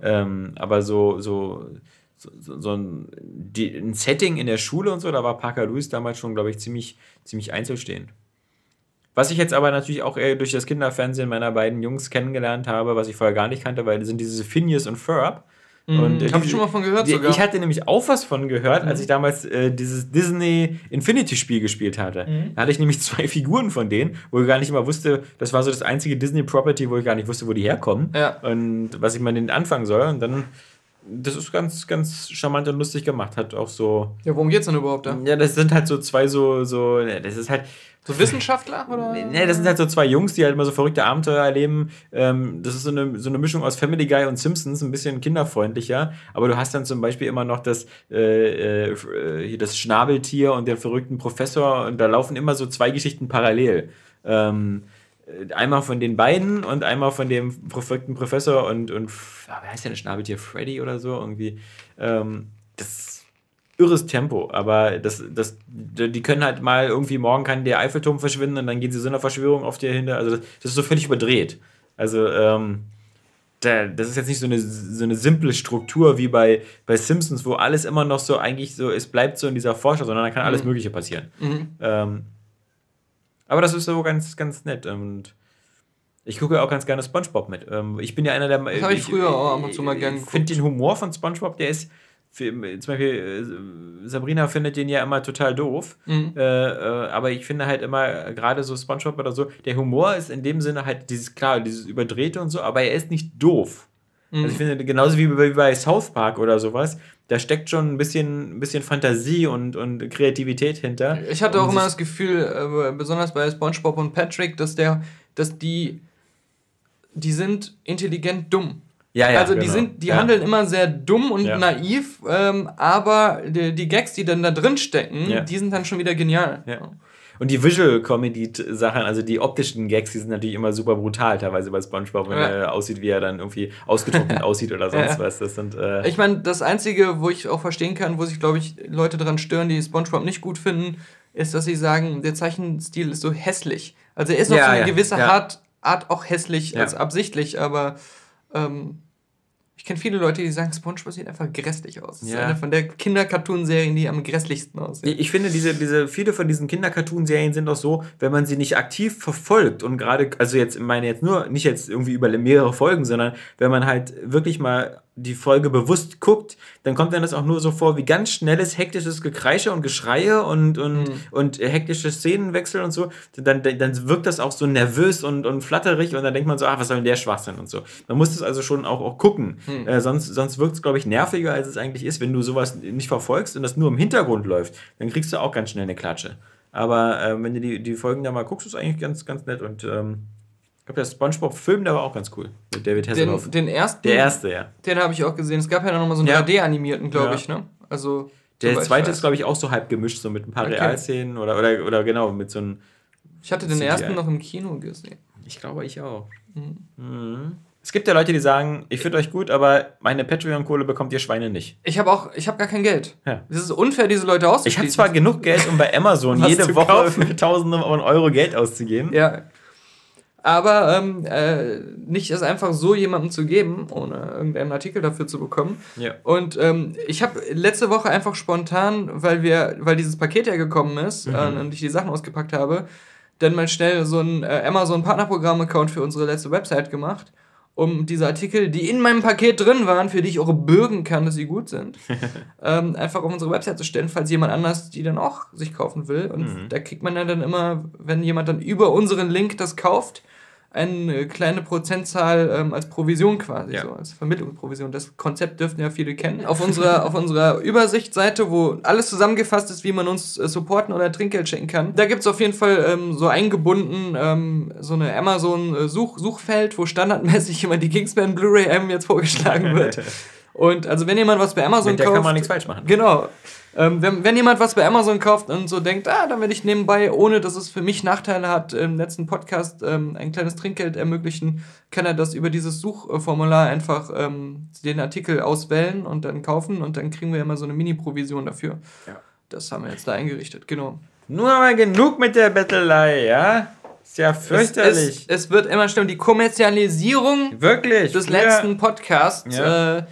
Speaker 2: Ähm, aber so, so so, so ein, die, ein, Setting in der Schule und so, da war Parker Lewis damals schon, glaube ich, ziemlich, ziemlich einzelstehend. Was ich jetzt aber natürlich auch durch das Kinderfernsehen meiner beiden Jungs kennengelernt habe, was ich vorher gar nicht kannte, weil sind diese Phineas und Ferb. Mhm, und, äh, Hab ich schon mal von gehört sogar. Ich hatte nämlich auch was von gehört, mhm. als ich damals äh, dieses Disney Infinity Spiel gespielt hatte. Mhm. Da hatte ich nämlich *laughs* zwei Figuren von denen, wo ich gar nicht immer wusste, das war so das einzige Disney Property, wo ich gar nicht wusste, wo die herkommen ja. und was ich mal denen anfangen soll. Und dann das ist ganz, ganz charmant und lustig gemacht. Hat auch so.
Speaker 1: Ja, worum geht's denn überhaupt da?
Speaker 2: Ja, das sind halt so zwei so, so, das ist halt.
Speaker 1: So Wissenschaftler oder?
Speaker 2: Nee, das sind halt so zwei Jungs, die halt immer so verrückte Abenteuer erleben. Ähm, das ist so eine, so eine Mischung aus Family Guy und Simpsons, ein bisschen kinderfreundlicher. Aber du hast dann zum Beispiel immer noch das, äh, äh, hier das Schnabeltier und den verrückten Professor und da laufen immer so zwei Geschichten parallel. Ähm, äh, einmal von den beiden und einmal von dem verrückten Professor und, und wie heißt der Schnabeltier? Freddy oder so irgendwie. Ähm, das irres Tempo, aber das, das, die können halt mal irgendwie morgen kann der Eiffelturm verschwinden und dann gehen sie so einer Verschwörung auf dir hinter. Also das, das ist so völlig überdreht. Also ähm, da, das ist jetzt nicht so eine, so eine simple Struktur wie bei, bei Simpsons, wo alles immer noch so eigentlich so, es bleibt so in dieser Forschung, sondern da kann alles mhm. Mögliche passieren. Mhm. Ähm, aber das ist so ganz, ganz nett. Und ich gucke auch ganz gerne Spongebob mit. Ähm, ich bin ja einer der. Das habe ich früher auch ab und zu mal geguckt. Ich finde den Humor von Spongebob, der ist. Für, zum Beispiel, äh, Sabrina findet den ja immer total doof. Mhm. Äh, äh, aber ich finde halt immer, gerade so Spongebob oder so, der Humor ist in dem Sinne halt dieses, klar, dieses Überdrehte und so, aber er ist nicht doof. Mhm. Also ich finde, genauso wie bei South Park oder sowas, da steckt schon ein bisschen, ein bisschen Fantasie und, und Kreativität hinter.
Speaker 1: Ich hatte auch immer das Gefühl, äh, besonders bei SpongeBob und Patrick, dass der, dass die, die sind intelligent dumm. Ja, ja, also die genau. sind, die ja. handeln immer sehr dumm und ja. naiv, ähm, aber die, die, Gags, die dann da drin stecken, ja. die sind dann schon wieder genial.
Speaker 2: Ja. Und die Visual Comedy Sachen, also die optischen Gags, die sind natürlich immer super brutal, teilweise bei SpongeBob, wenn ja. er aussieht, wie er dann irgendwie ausgetrocknet *laughs* aussieht oder sonst ja. was. Das sind,
Speaker 1: äh ich meine, das Einzige, wo ich auch verstehen kann, wo sich, glaube ich, Leute daran stören, die SpongeBob nicht gut finden, ist, dass sie sagen, der Zeichenstil ist so hässlich. Also er ist noch ja, so eine gewisse Art, Art auch hässlich als absichtlich, aber ähm, ich kenne viele Leute, die sagen, SpongeBob sieht einfach grässlich aus. Das ja. ist eine von der Kinder-Cartoon-Serien, die am grässlichsten aussehen.
Speaker 2: Ich finde, diese, diese, viele von diesen Kinder-Cartoon-Serien sind auch so, wenn man sie nicht aktiv verfolgt und gerade, also jetzt, meine jetzt nur, nicht jetzt irgendwie über mehrere Folgen, sondern wenn man halt wirklich mal die Folge bewusst guckt, dann kommt dann das auch nur so vor wie ganz schnelles, hektisches Gekreische und Geschreie und, und, mhm. und hektische Szenenwechsel und so. Dann, dann wirkt das auch so nervös und, und flatterig und dann denkt man so, ach, was soll denn der Schwachsinn und so. Man muss das also schon auch, auch gucken. Mhm. Äh, sonst sonst wirkt es, glaube ich, nerviger, als es eigentlich ist, wenn du sowas nicht verfolgst und das nur im Hintergrund läuft. Dann kriegst du auch ganz schnell eine Klatsche. Aber äh, wenn du die, die Folgen da mal guckst, ist es eigentlich ganz, ganz nett und ähm, glaube, der Spongebob-Film, der war auch ganz cool. Mit David
Speaker 1: Hasselhoff. Den, den ersten?
Speaker 2: Der erste, ja.
Speaker 1: Den habe ich auch gesehen. Es gab ja noch mal so einen ja. 3D-animierten, glaube ja. ich, ne? Also.
Speaker 2: Der zweite ist, glaube ich, auch so halb gemischt, so mit ein paar okay. Realszenen oder, oder, oder genau, mit so einem.
Speaker 1: Ich hatte den CGI. ersten noch im Kino gesehen.
Speaker 2: Ich glaube, ich auch. Mhm. Mhm. Es gibt ja Leute, die sagen, ich finde euch gut, aber meine Patreon-Kohle bekommt ihr Schweine nicht.
Speaker 1: Ich habe auch, ich habe gar kein Geld.
Speaker 2: Ja.
Speaker 1: Es ist unfair, diese Leute
Speaker 2: Ich
Speaker 1: auszuschließen.
Speaker 2: habe zwar genug Geld, um bei *laughs* Amazon jede Woche für *laughs* Tausende von Euro Geld auszugeben.
Speaker 1: Ja. Aber ähm, äh, nicht es einfach so jemandem zu geben, ohne irgendeinen Artikel dafür zu bekommen.
Speaker 2: Ja.
Speaker 1: Und ähm, ich habe letzte Woche einfach spontan, weil wir, weil dieses Paket ja gekommen ist
Speaker 2: Mhm.
Speaker 1: äh, und ich die Sachen ausgepackt habe, dann mal schnell so ein äh, Amazon Partnerprogramm-Account für unsere letzte Website gemacht, um diese Artikel, die in meinem Paket drin waren, für die ich auch bürgen kann, dass sie gut sind, *laughs* ähm, einfach auf unsere Website zu stellen, falls jemand anders die dann auch sich kaufen will. Und
Speaker 2: Mhm.
Speaker 1: da kriegt man ja dann immer, wenn jemand dann über unseren Link das kauft, eine kleine Prozentzahl ähm, als Provision quasi,
Speaker 2: Ja.
Speaker 1: so als Vermittlungsprovision. Das Konzept dürften ja viele kennen. Auf unserer, auf unserer Übersichtsseite, wo alles zusammengefasst ist, wie man uns äh, supporten oder Trinkgeld schenken kann, da gibt es auf jeden Fall ähm, so eingebunden ähm, so eine Amazon-Suchfeld, wo standardmäßig *laughs* immer die Kingsman Blu-ray einem jetzt vorgeschlagen wird. *laughs* Und also wenn jemand was bei Amazon
Speaker 2: Mit der
Speaker 1: kauft,
Speaker 2: kann man nichts falsch machen.
Speaker 1: Genau. Ähm, wenn, wenn jemand was bei Amazon kauft und so denkt, ah, dann werde ich nebenbei, ohne dass es für mich Nachteile hat, im letzten Podcast ähm, ein kleines Trinkgeld ermöglichen, kann er das über dieses Suchformular einfach ähm, den Artikel auswählen und dann kaufen und dann kriegen wir immer so eine Mini-Provision dafür.
Speaker 2: Ja.
Speaker 1: Das haben wir jetzt da eingerichtet, genau.
Speaker 2: Nur mal genug mit der Bettelei, ja? Ist ja
Speaker 1: Es,
Speaker 2: fürchterlich.
Speaker 1: es, es wird immer stimmen, die Kommerzialisierung
Speaker 2: Wirklich.
Speaker 1: des letzten Podcasts,
Speaker 2: Ja.
Speaker 1: äh,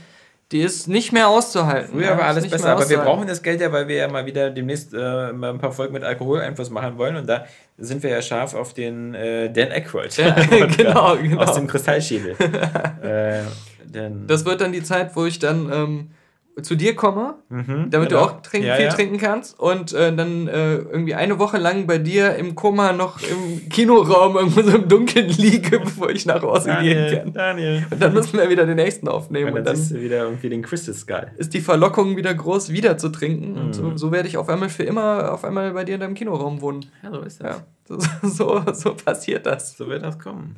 Speaker 1: die ist nicht mehr auszuhalten.
Speaker 2: Früher
Speaker 1: ja,
Speaker 2: war alles besser, aber wir brauchen das Geld ja, weil wir ja mal wieder demnächst äh, mal ein paar Folgen mit Alkoholeinfluss machen wollen und da sind wir ja scharf auf den äh, Dan Aykroyd.
Speaker 1: Ja, *laughs* *laughs* genau, genau.
Speaker 2: Aus dem Kristallschädel. *laughs* äh, denn,
Speaker 1: Das wird dann die Zeit, wo ich dann ähm, zu dir komme,
Speaker 2: Mhm,
Speaker 1: damit
Speaker 2: genau.
Speaker 1: du auch trink,
Speaker 2: Ja,
Speaker 1: viel
Speaker 2: ja.
Speaker 1: trinken kannst und äh, dann äh, irgendwie eine Woche lang bei dir im Koma noch im Kinoraum irgendwo so im Dunkeln liege, *laughs* bevor ich nach Hause gehen
Speaker 2: Daniel,
Speaker 1: kann.
Speaker 2: Daniel.
Speaker 1: Und dann müssen wir wieder den nächsten aufnehmen
Speaker 2: Und
Speaker 1: und
Speaker 2: dann
Speaker 1: dann
Speaker 2: siehst du wieder irgendwie den Crystal Skull.
Speaker 1: ist die Verlockung wieder groß, wieder zu trinken. Und so,
Speaker 2: Mhm.
Speaker 1: so werde ich auf einmal für immer auf einmal bei dir in deinem Kinoraum wohnen.
Speaker 2: Ja, so ist
Speaker 1: Ja, so, *laughs* so, so passiert das.
Speaker 2: So wird das kommen.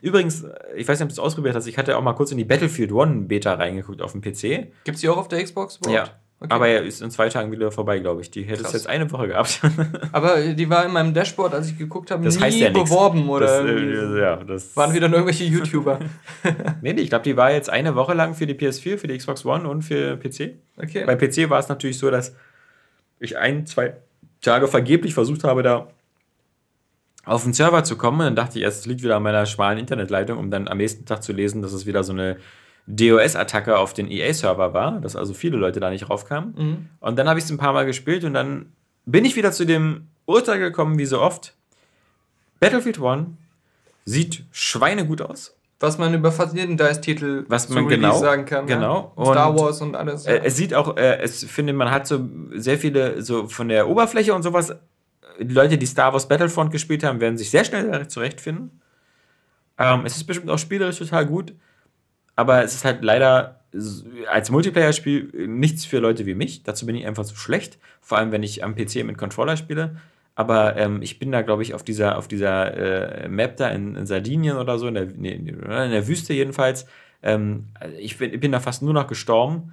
Speaker 2: Übrigens, ich weiß nicht, ob du es ausprobiert hast, ich hatte auch mal kurz in die Battlefield One Beta reingeguckt auf dem PC.
Speaker 1: Gibt's die auch auf der Xbox? überhaupt?
Speaker 2: Ja.
Speaker 1: Okay.
Speaker 2: Aber er ist in zwei Tagen wieder vorbei, glaube ich. Die hätte es jetzt eine Woche gehabt. *laughs*
Speaker 1: Aber die war in meinem Dashboard, als ich geguckt habe,
Speaker 2: Das
Speaker 1: nie
Speaker 2: heißt ja
Speaker 1: beworben oder
Speaker 2: das, äh, ja, das
Speaker 1: waren wieder nur irgendwelche YouTuber. *laughs*
Speaker 2: Nee, nee, ich glaube, die war jetzt eine Woche lang für die PS4, für die Xbox One und für PC.
Speaker 1: Okay.
Speaker 2: Bei PC war es natürlich so, dass ich ein, zwei Tage vergeblich versucht habe, da auf den Server zu kommen. Dann dachte ich erst, es liegt wieder an meiner schmalen Internetleitung, um dann am nächsten Tag zu lesen, dass es wieder so eine DOS-Attacke auf den EA-Server war, dass also viele Leute da nicht raufkamen.
Speaker 1: Mhm.
Speaker 2: Und dann habe ich es ein paar Mal gespielt und dann bin ich wieder zu dem Urteil gekommen, wie so oft. Battlefield One sieht schweinegut aus.
Speaker 1: Was man über fast jeden DICE-Titel
Speaker 2: Was man genau-
Speaker 1: sagen kann.
Speaker 2: genau.
Speaker 1: Ja? Star
Speaker 2: Und,
Speaker 1: Wars und alles.
Speaker 2: Äh, es sieht auch, äh, es finde man hat so sehr viele, so von der Oberfläche und sowas, Leute, die Star Wars Battlefront gespielt haben, werden sich sehr schnell zurechtfinden. Ähm, es ist bestimmt auch spielerisch total gut, aber es ist halt leider als Multiplayer-Spiel nichts für Leute wie mich. Dazu bin ich einfach zu schlecht, vor allem wenn ich am PC mit Controller spiele. Aber ähm, ich bin da, glaube ich, auf dieser, auf dieser äh, Map da in, in Sardinien oder so, in der, in der Wüste jedenfalls. Ähm, ich, bin, ich bin da fast nur noch gestorben.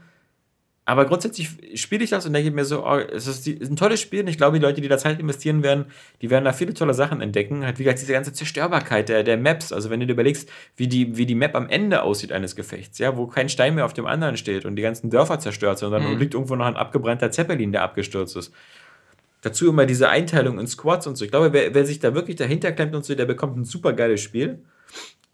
Speaker 2: Aber grundsätzlich spiele ich das und denke mir so, oh, es ist, ein tolles Spiel und ich glaube, die Leute, die da Zeit investieren werden, die werden da viele tolle Sachen entdecken. Halt, wie gesagt, diese ganze Zerstörbarkeit der, der Maps. Also, wenn du dir überlegst, wie die, wie die Map am Ende aussieht eines Gefechts, ja, wo kein Stein mehr auf dem anderen steht und die ganzen Dörfer zerstört sind und dann
Speaker 1: Mhm.
Speaker 2: liegt irgendwo noch ein abgebrannter Zeppelin, der abgestürzt ist. Dazu immer diese Einteilung in Squads und so. Ich glaube, wer, wer sich da wirklich dahinter klemmt und so, der bekommt ein super geiles Spiel.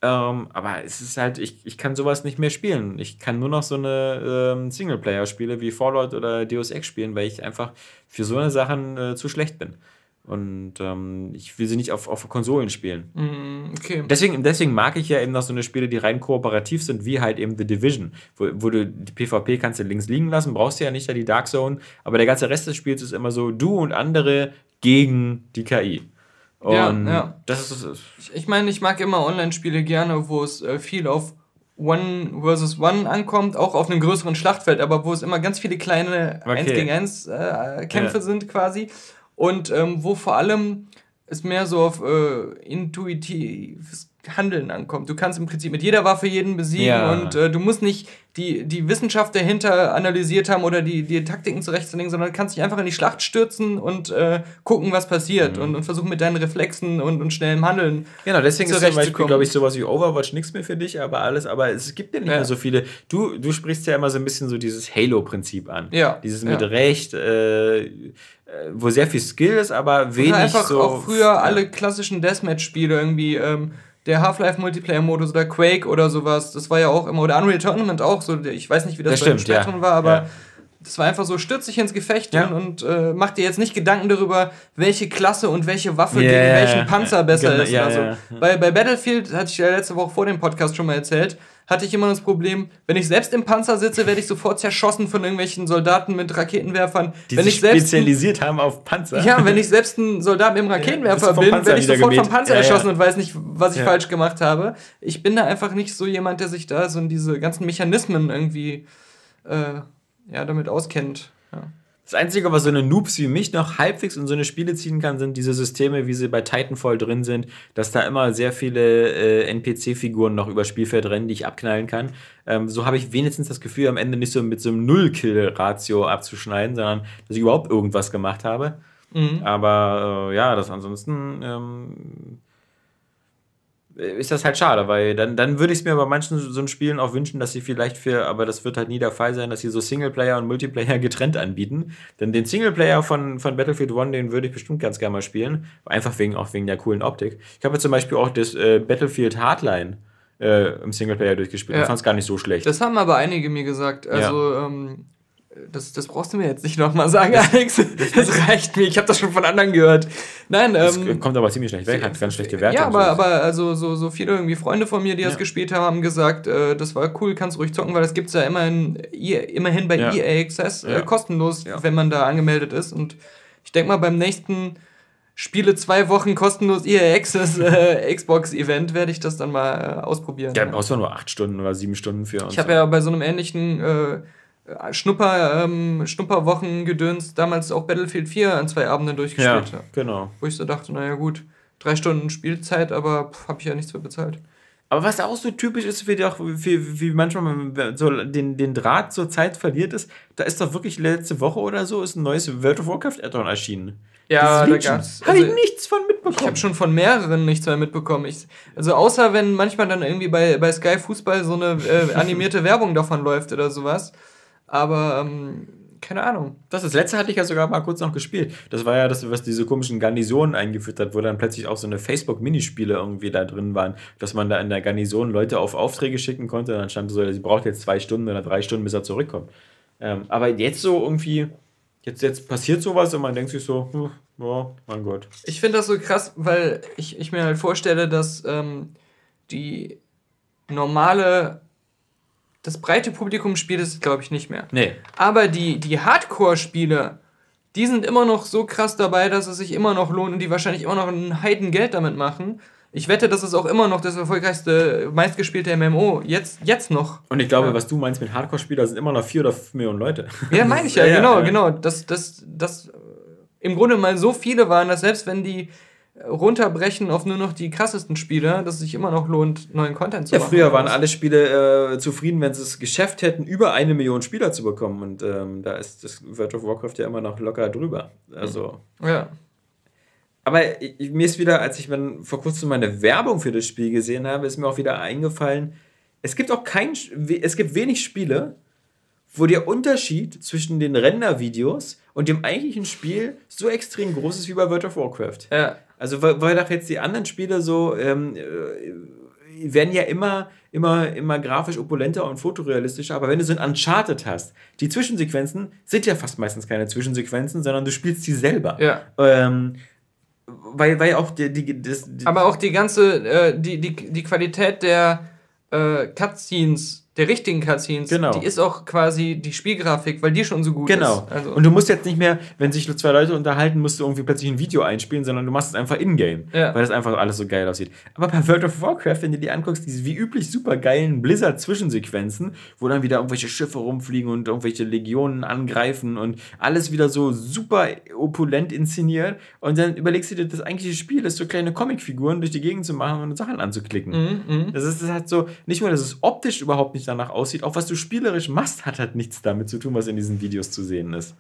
Speaker 2: Ähm, aber es ist halt, ich, ich kann sowas nicht mehr spielen. Ich kann nur noch so eine ähm, Singleplayer-Spiele wie Fallout oder Deus Ex spielen, weil ich einfach für so eine Sachen äh, zu schlecht bin. Und ähm, ich will sie nicht auf, auf Konsolen spielen.
Speaker 1: Mm, okay.
Speaker 2: Deswegen, deswegen mag ich ja eben noch so eine Spiele, die rein kooperativ sind, wie halt eben The Division, wo, wo du die PvP kannst du links liegen lassen, brauchst du ja nicht da die Dark Zone, aber der ganze Rest des Spiels ist immer so du und andere gegen die KI. Und
Speaker 1: Ja, ja.
Speaker 2: das ist, ist
Speaker 1: Ich, ich meine, ich mag immer Online-Spiele gerne, wo es äh, viel auf One versus One ankommt, auch auf einem größeren Schlachtfeld, aber wo es immer ganz viele kleine
Speaker 2: Okay.
Speaker 1: 1 gegen 1 äh, Kämpfe
Speaker 2: Ja.
Speaker 1: sind quasi. Und ähm, wo vor allem es mehr so auf äh, intuitives Handeln ankommt. Du kannst im Prinzip mit jeder Waffe jeden besiegen
Speaker 2: Ja.
Speaker 1: und äh, du musst nicht die, die Wissenschaft dahinter analysiert haben oder die, die Taktiken zurechtzulegen, sondern kannst dich einfach in die Schlacht stürzen und äh, gucken, was passiert
Speaker 2: Mhm.
Speaker 1: und, und versuchen mit deinen Reflexen und, und schnellem Handeln
Speaker 2: Genau, deswegen ist zum Beispiel, glaube ich, sowas wie Overwatch nichts mehr für dich, aber alles, aber es gibt ja nicht
Speaker 1: Ja.
Speaker 2: mehr so viele. Du, du sprichst ja immer so ein bisschen so dieses Halo-Prinzip an.
Speaker 1: Ja,
Speaker 2: Dieses
Speaker 1: ja.
Speaker 2: mit Recht, äh, äh, wo sehr viel Skill ist, aber wenig
Speaker 1: Oder einfach
Speaker 2: so.
Speaker 1: auch früher alle klassischen Deathmatch-Spiele irgendwie, ähm, der Half-Life-Multiplayer-Modus oder Quake oder sowas, das war ja auch immer, oder Unreal Tournament auch so, ich weiß nicht, wie das,
Speaker 2: Das
Speaker 1: bei dem
Speaker 2: stimmt, ja.
Speaker 1: Spektrum war, aber
Speaker 2: Ja.
Speaker 1: Das war einfach so, stürz dich ins Gefecht
Speaker 2: Ja.
Speaker 1: und, äh, mach dir jetzt nicht Gedanken darüber, welche Klasse und welche Waffe
Speaker 2: Ja,
Speaker 1: gegen
Speaker 2: ja,
Speaker 1: welchen
Speaker 2: ja.
Speaker 1: Panzer besser
Speaker 2: Genau,
Speaker 1: ist
Speaker 2: ja,
Speaker 1: oder so.
Speaker 2: ja, ja.
Speaker 1: Bei, bei Battlefield, hatte ich ja letzte Woche vor dem Podcast schon mal erzählt, hatte ich immer das Problem, wenn ich selbst im Panzer sitze, werde ich sofort zerschossen von irgendwelchen Soldaten mit Raketenwerfern.
Speaker 2: die
Speaker 1: wenn
Speaker 2: sich
Speaker 1: ich selbst
Speaker 2: spezialisiert haben auf Panzer.
Speaker 1: ja, wenn ich selbst ein Soldat mit einem Raketenwerfer
Speaker 2: vom
Speaker 1: bin, werde ich sofort vom
Speaker 2: niedergemäht.
Speaker 1: Panzer
Speaker 2: Ja, ja.
Speaker 1: erschossen und weiß nicht, was ich
Speaker 2: Ja.
Speaker 1: falsch gemacht habe. Ich bin da einfach nicht so jemand, der sich da so in diese ganzen Mechanismen irgendwie äh, ja, damit auskennt. Ja.
Speaker 2: Das Einzige, was so eine Noobs wie mich noch halbwegs in so eine Spiele ziehen kann, sind diese Systeme, wie sie bei Titanfall drin sind, dass da immer sehr viele äh, NPC-Figuren noch über Spielfeld rennen, die ich abknallen kann. Ähm, so habe ich wenigstens das Gefühl, am Ende nicht so mit so einem Null-Kill-Ratio abzuschneiden, sondern dass ich überhaupt irgendwas gemacht habe.
Speaker 1: Mhm.
Speaker 2: Aber äh, ja, das ansonsten ähm, ist das halt schade, weil dann, dann würde ich es mir bei manchen so Spielen auch wünschen, dass sie vielleicht für, aber das wird halt nie der Fall sein, dass sie so Singleplayer und Multiplayer *laughs* getrennt anbieten. Denn den Singleplayer von, von Battlefield One, den würde ich bestimmt ganz gerne mal spielen. Einfach wegen, auch wegen der coolen Optik. Ich habe zum Beispiel auch das äh, Battlefield Hardline äh, im Singleplayer durchgespielt
Speaker 1: Ja.
Speaker 2: fand es gar nicht so schlecht.
Speaker 1: Das haben aber einige mir gesagt. Also, ähm, das, das brauchst du mir jetzt nicht nochmal sagen, Alex. Das reicht mir. Ich habe das schon von anderen gehört. Nein,
Speaker 2: Das
Speaker 1: ähm,
Speaker 2: kommt aber ziemlich schlecht weg, hat ganz schlechte Werte.
Speaker 1: Ja, aber,
Speaker 2: so.
Speaker 1: aber also so, so viele irgendwie Freunde von mir, die das
Speaker 2: Ja.
Speaker 1: gespielt haben, haben gesagt, äh, das war cool, kannst ruhig zocken, weil das gibt's ja immerhin, EA immerhin bei
Speaker 2: Ja.
Speaker 1: EA Access äh,
Speaker 2: Ja.
Speaker 1: kostenlos, wenn man da angemeldet ist. Und ich denke mal, beim nächsten Spiele zwei Wochen kostenlos EA Access äh, Xbox Event werde ich das dann mal äh, ausprobieren.
Speaker 2: ja, brauchst du nur acht Stunden oder sieben Stunden für. und
Speaker 1: Ich habe ja bei so einem ähnlichen äh, Schnupper, ähm, Schnupperwochen-Gedöns damals auch Battlefield 4 an zwei Abenden
Speaker 2: ja,
Speaker 1: durchgespielt.
Speaker 2: genau.
Speaker 1: Wo ich so dachte, naja gut, drei Stunden Spielzeit, aber habe ich ja nichts für bezahlt.
Speaker 2: Aber was auch so typisch ist, die auch, für, wie manchmal man so den, den Draht zur Zeit verliert ist, da ist doch wirklich letzte Woche oder so ist ein neues World of Warcraft Add-on erschienen.
Speaker 1: Ja, da gab's.
Speaker 2: Habe ich
Speaker 1: also,
Speaker 2: nichts von mitbekommen.
Speaker 1: ich habe schon von mehreren nichts mehr mitbekommen. Ich, also außer wenn manchmal dann irgendwie bei, bei Sky Fußball so eine äh, animierte *laughs* Werbung davon läuft oder sowas. Aber ähm, keine Ahnung.
Speaker 2: Das, das letzte hatte ich ja sogar mal kurz noch gespielt. Das war ja das, was diese komischen Garnisonen eingeführt hat, wo dann plötzlich auch so eine Facebook-Minispiele irgendwie da drin waren, dass man da in der Garnison Leute auf Aufträge schicken konnte. Dann stand so, sie braucht jetzt zwei Stunden oder drei Stunden, bis er zurückkommt. Ähm, aber jetzt so irgendwie, jetzt, jetzt passiert sowas und man denkt sich so, hm, ja, mein Gott.
Speaker 1: Ich finde das so krass, weil ich, ich mir halt vorstelle, dass ähm, die normale, das breite Publikum spielt es, glaube ich, nicht mehr.
Speaker 2: Nee.
Speaker 1: Aber die, die Hardcore-Spiele, die sind immer noch so krass dabei, dass es sich immer noch lohnt und die wahrscheinlich immer noch ein Heidengeld damit machen. Ich wette, das ist auch immer noch das erfolgreichste, meistgespielte MMO. Jetzt, jetzt noch.
Speaker 2: Und ich glaube,
Speaker 1: Ja.
Speaker 2: was du meinst mit Hardcore-Spieler, sind immer noch vier oder fünf Millionen Leute.
Speaker 1: Ja, meine ich ja, *laughs*
Speaker 2: Ja,
Speaker 1: genau,
Speaker 2: ja.
Speaker 1: genau. Dass das, das äh, im Grunde mal so viele waren, dass selbst wenn die runterbrechen auf nur noch die krassesten Spiele, dass es sich immer noch lohnt, neuen Content zu
Speaker 2: Ja,
Speaker 1: machen.
Speaker 2: früher waren alle Spiele äh, zufrieden, wenn sie es geschafft hätten, über eine Million Spieler zu bekommen. Und ähm, da ist das World of Warcraft ja immer noch locker drüber. Also.
Speaker 1: Ja.
Speaker 2: Aber ich, mir ist wieder, als ich dann vor kurzem meine Werbung für das Spiel gesehen habe, ist mir auch wieder eingefallen, es gibt auch kein, es gibt wenig Spiele, wo der Unterschied zwischen den Rendervideos und dem eigentlichen Spiel so extrem groß ist wie bei World of Warcraft.
Speaker 1: Ja.
Speaker 2: Also, weil, doch jetzt die anderen Spiele so, ähm, äh, werden ja immer, immer, immer grafisch opulenter und fotorealistischer, aber wenn du so ein Uncharted hast, die Zwischensequenzen sind ja fast meistens keine Zwischensequenzen, sondern du spielst sie selber.
Speaker 1: Ja.
Speaker 2: Ähm, weil, weil auch die, die, das, die
Speaker 1: Aber auch die ganze, äh, die, die, die Qualität der äh, Cutscenes, der richtigen Cutscenes,
Speaker 2: Genau.
Speaker 1: die ist auch quasi die Spielgrafik, weil die schon so gut
Speaker 2: Genau.
Speaker 1: ist. Also,
Speaker 2: und du musst jetzt nicht mehr, wenn sich zwei Leute unterhalten, musst du irgendwie plötzlich ein Video einspielen, sondern du machst es einfach in-game,
Speaker 1: Ja.
Speaker 2: weil das einfach alles so geil aussieht. Aber bei World of Warcraft, wenn du die anguckst, diese wie üblich super geilen Blizzard-Zwischensequenzen, wo dann wieder irgendwelche Schiffe rumfliegen und irgendwelche Legionen angreifen und alles wieder so super opulent inszeniert. Und dann überlegst du dir, das eigentliche Spiel ist so kleine Comicfiguren durch die Gegend zu machen und Sachen anzuklicken.
Speaker 1: Mhm,
Speaker 2: Das ist das hat so, nicht nur, dass es optisch überhaupt nicht danach aussieht, auch was du spielerisch machst, hat halt nichts damit zu tun, was in diesen Videos zu sehen ist.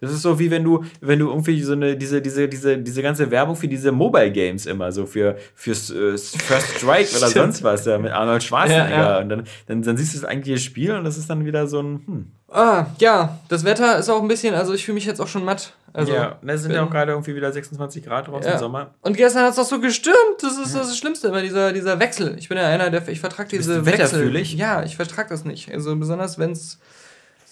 Speaker 2: Das ist so wie wenn du, wenn du irgendwie so eine, diese, diese, diese, diese ganze Werbung für diese Mobile Games immer, so für, fürs äh, First Strike oder *laughs* sonst was, ja, mit Arnold Schwarzenegger.
Speaker 1: Ja, ja.
Speaker 2: Und dann, dann, dann siehst du das eigentliche Spiel und das ist dann wieder so ein, hm.
Speaker 1: Ah, ja, das Wetter ist auch ein bisschen, also ich fühle mich jetzt auch schon matt. Also,
Speaker 2: ja, da sind ja auch gerade irgendwie wieder 26 Grad draußen
Speaker 1: Ja.
Speaker 2: im Sommer.
Speaker 1: Und gestern hat es doch so gestürmt. Das ist das Schlimmste immer, dieser, dieser Wechsel. Ich bin ja einer, der ich vertrag diese Wechsel. Ja, ich vertrag das nicht. Also besonders wenn es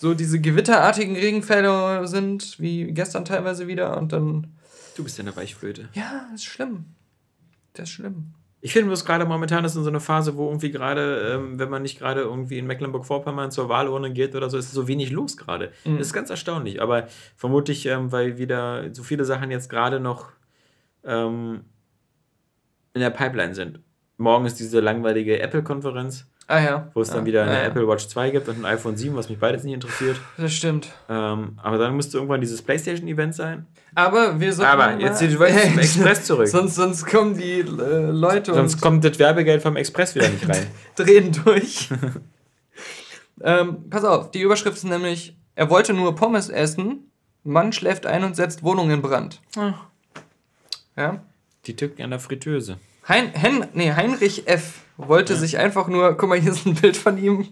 Speaker 1: so diese gewitterartigen Regenfälle sind, wie gestern teilweise wieder. Und dann.
Speaker 2: Du bist ja eine Weichflöte.
Speaker 1: Ja, ist schlimm. Das ist schlimm.
Speaker 2: Ich finde bloß gerade momentan ist in so eine Phase, wo irgendwie gerade, ähm, wenn man nicht gerade irgendwie in Mecklenburg-Vorpommern zur Wahlurne geht oder so, ist so wenig los gerade.
Speaker 1: Mhm.
Speaker 2: Das ist ganz erstaunlich. Aber vermutlich, ähm, weil wieder so viele Sachen jetzt gerade noch ähm, in der Pipeline sind. Morgen ist diese langweilige Apple-Konferenz,
Speaker 1: Ah ja.
Speaker 2: wo es dann
Speaker 1: ja.
Speaker 2: wieder eine
Speaker 1: ja.
Speaker 2: Apple Watch 2 gibt und ein iPhone 7, was mich beides nicht interessiert.
Speaker 1: Das stimmt.
Speaker 2: Ähm, aber dann müsste irgendwann dieses PlayStation-Event sein.
Speaker 1: Aber wir sollten.
Speaker 2: Aber jetzt du wolltest zum *laughs* Express zurück.
Speaker 1: sonst, sonst kommen die äh, Leute
Speaker 2: Sonst
Speaker 1: und
Speaker 2: kommt das Werbegeld vom Express wieder nicht rein. *laughs*
Speaker 1: drehen durch. *laughs* ähm, pass auf, die Überschrift ist nämlich: Er wollte nur Pommes essen, Mann schläft ein und setzt Wohnung in Brand. Ja?
Speaker 2: Die Tücken an der Fritteuse.
Speaker 1: Hein, Hen, nee, Heinrich F. wollte sich einfach nur, guck mal, hier ist ein Bild von ihm,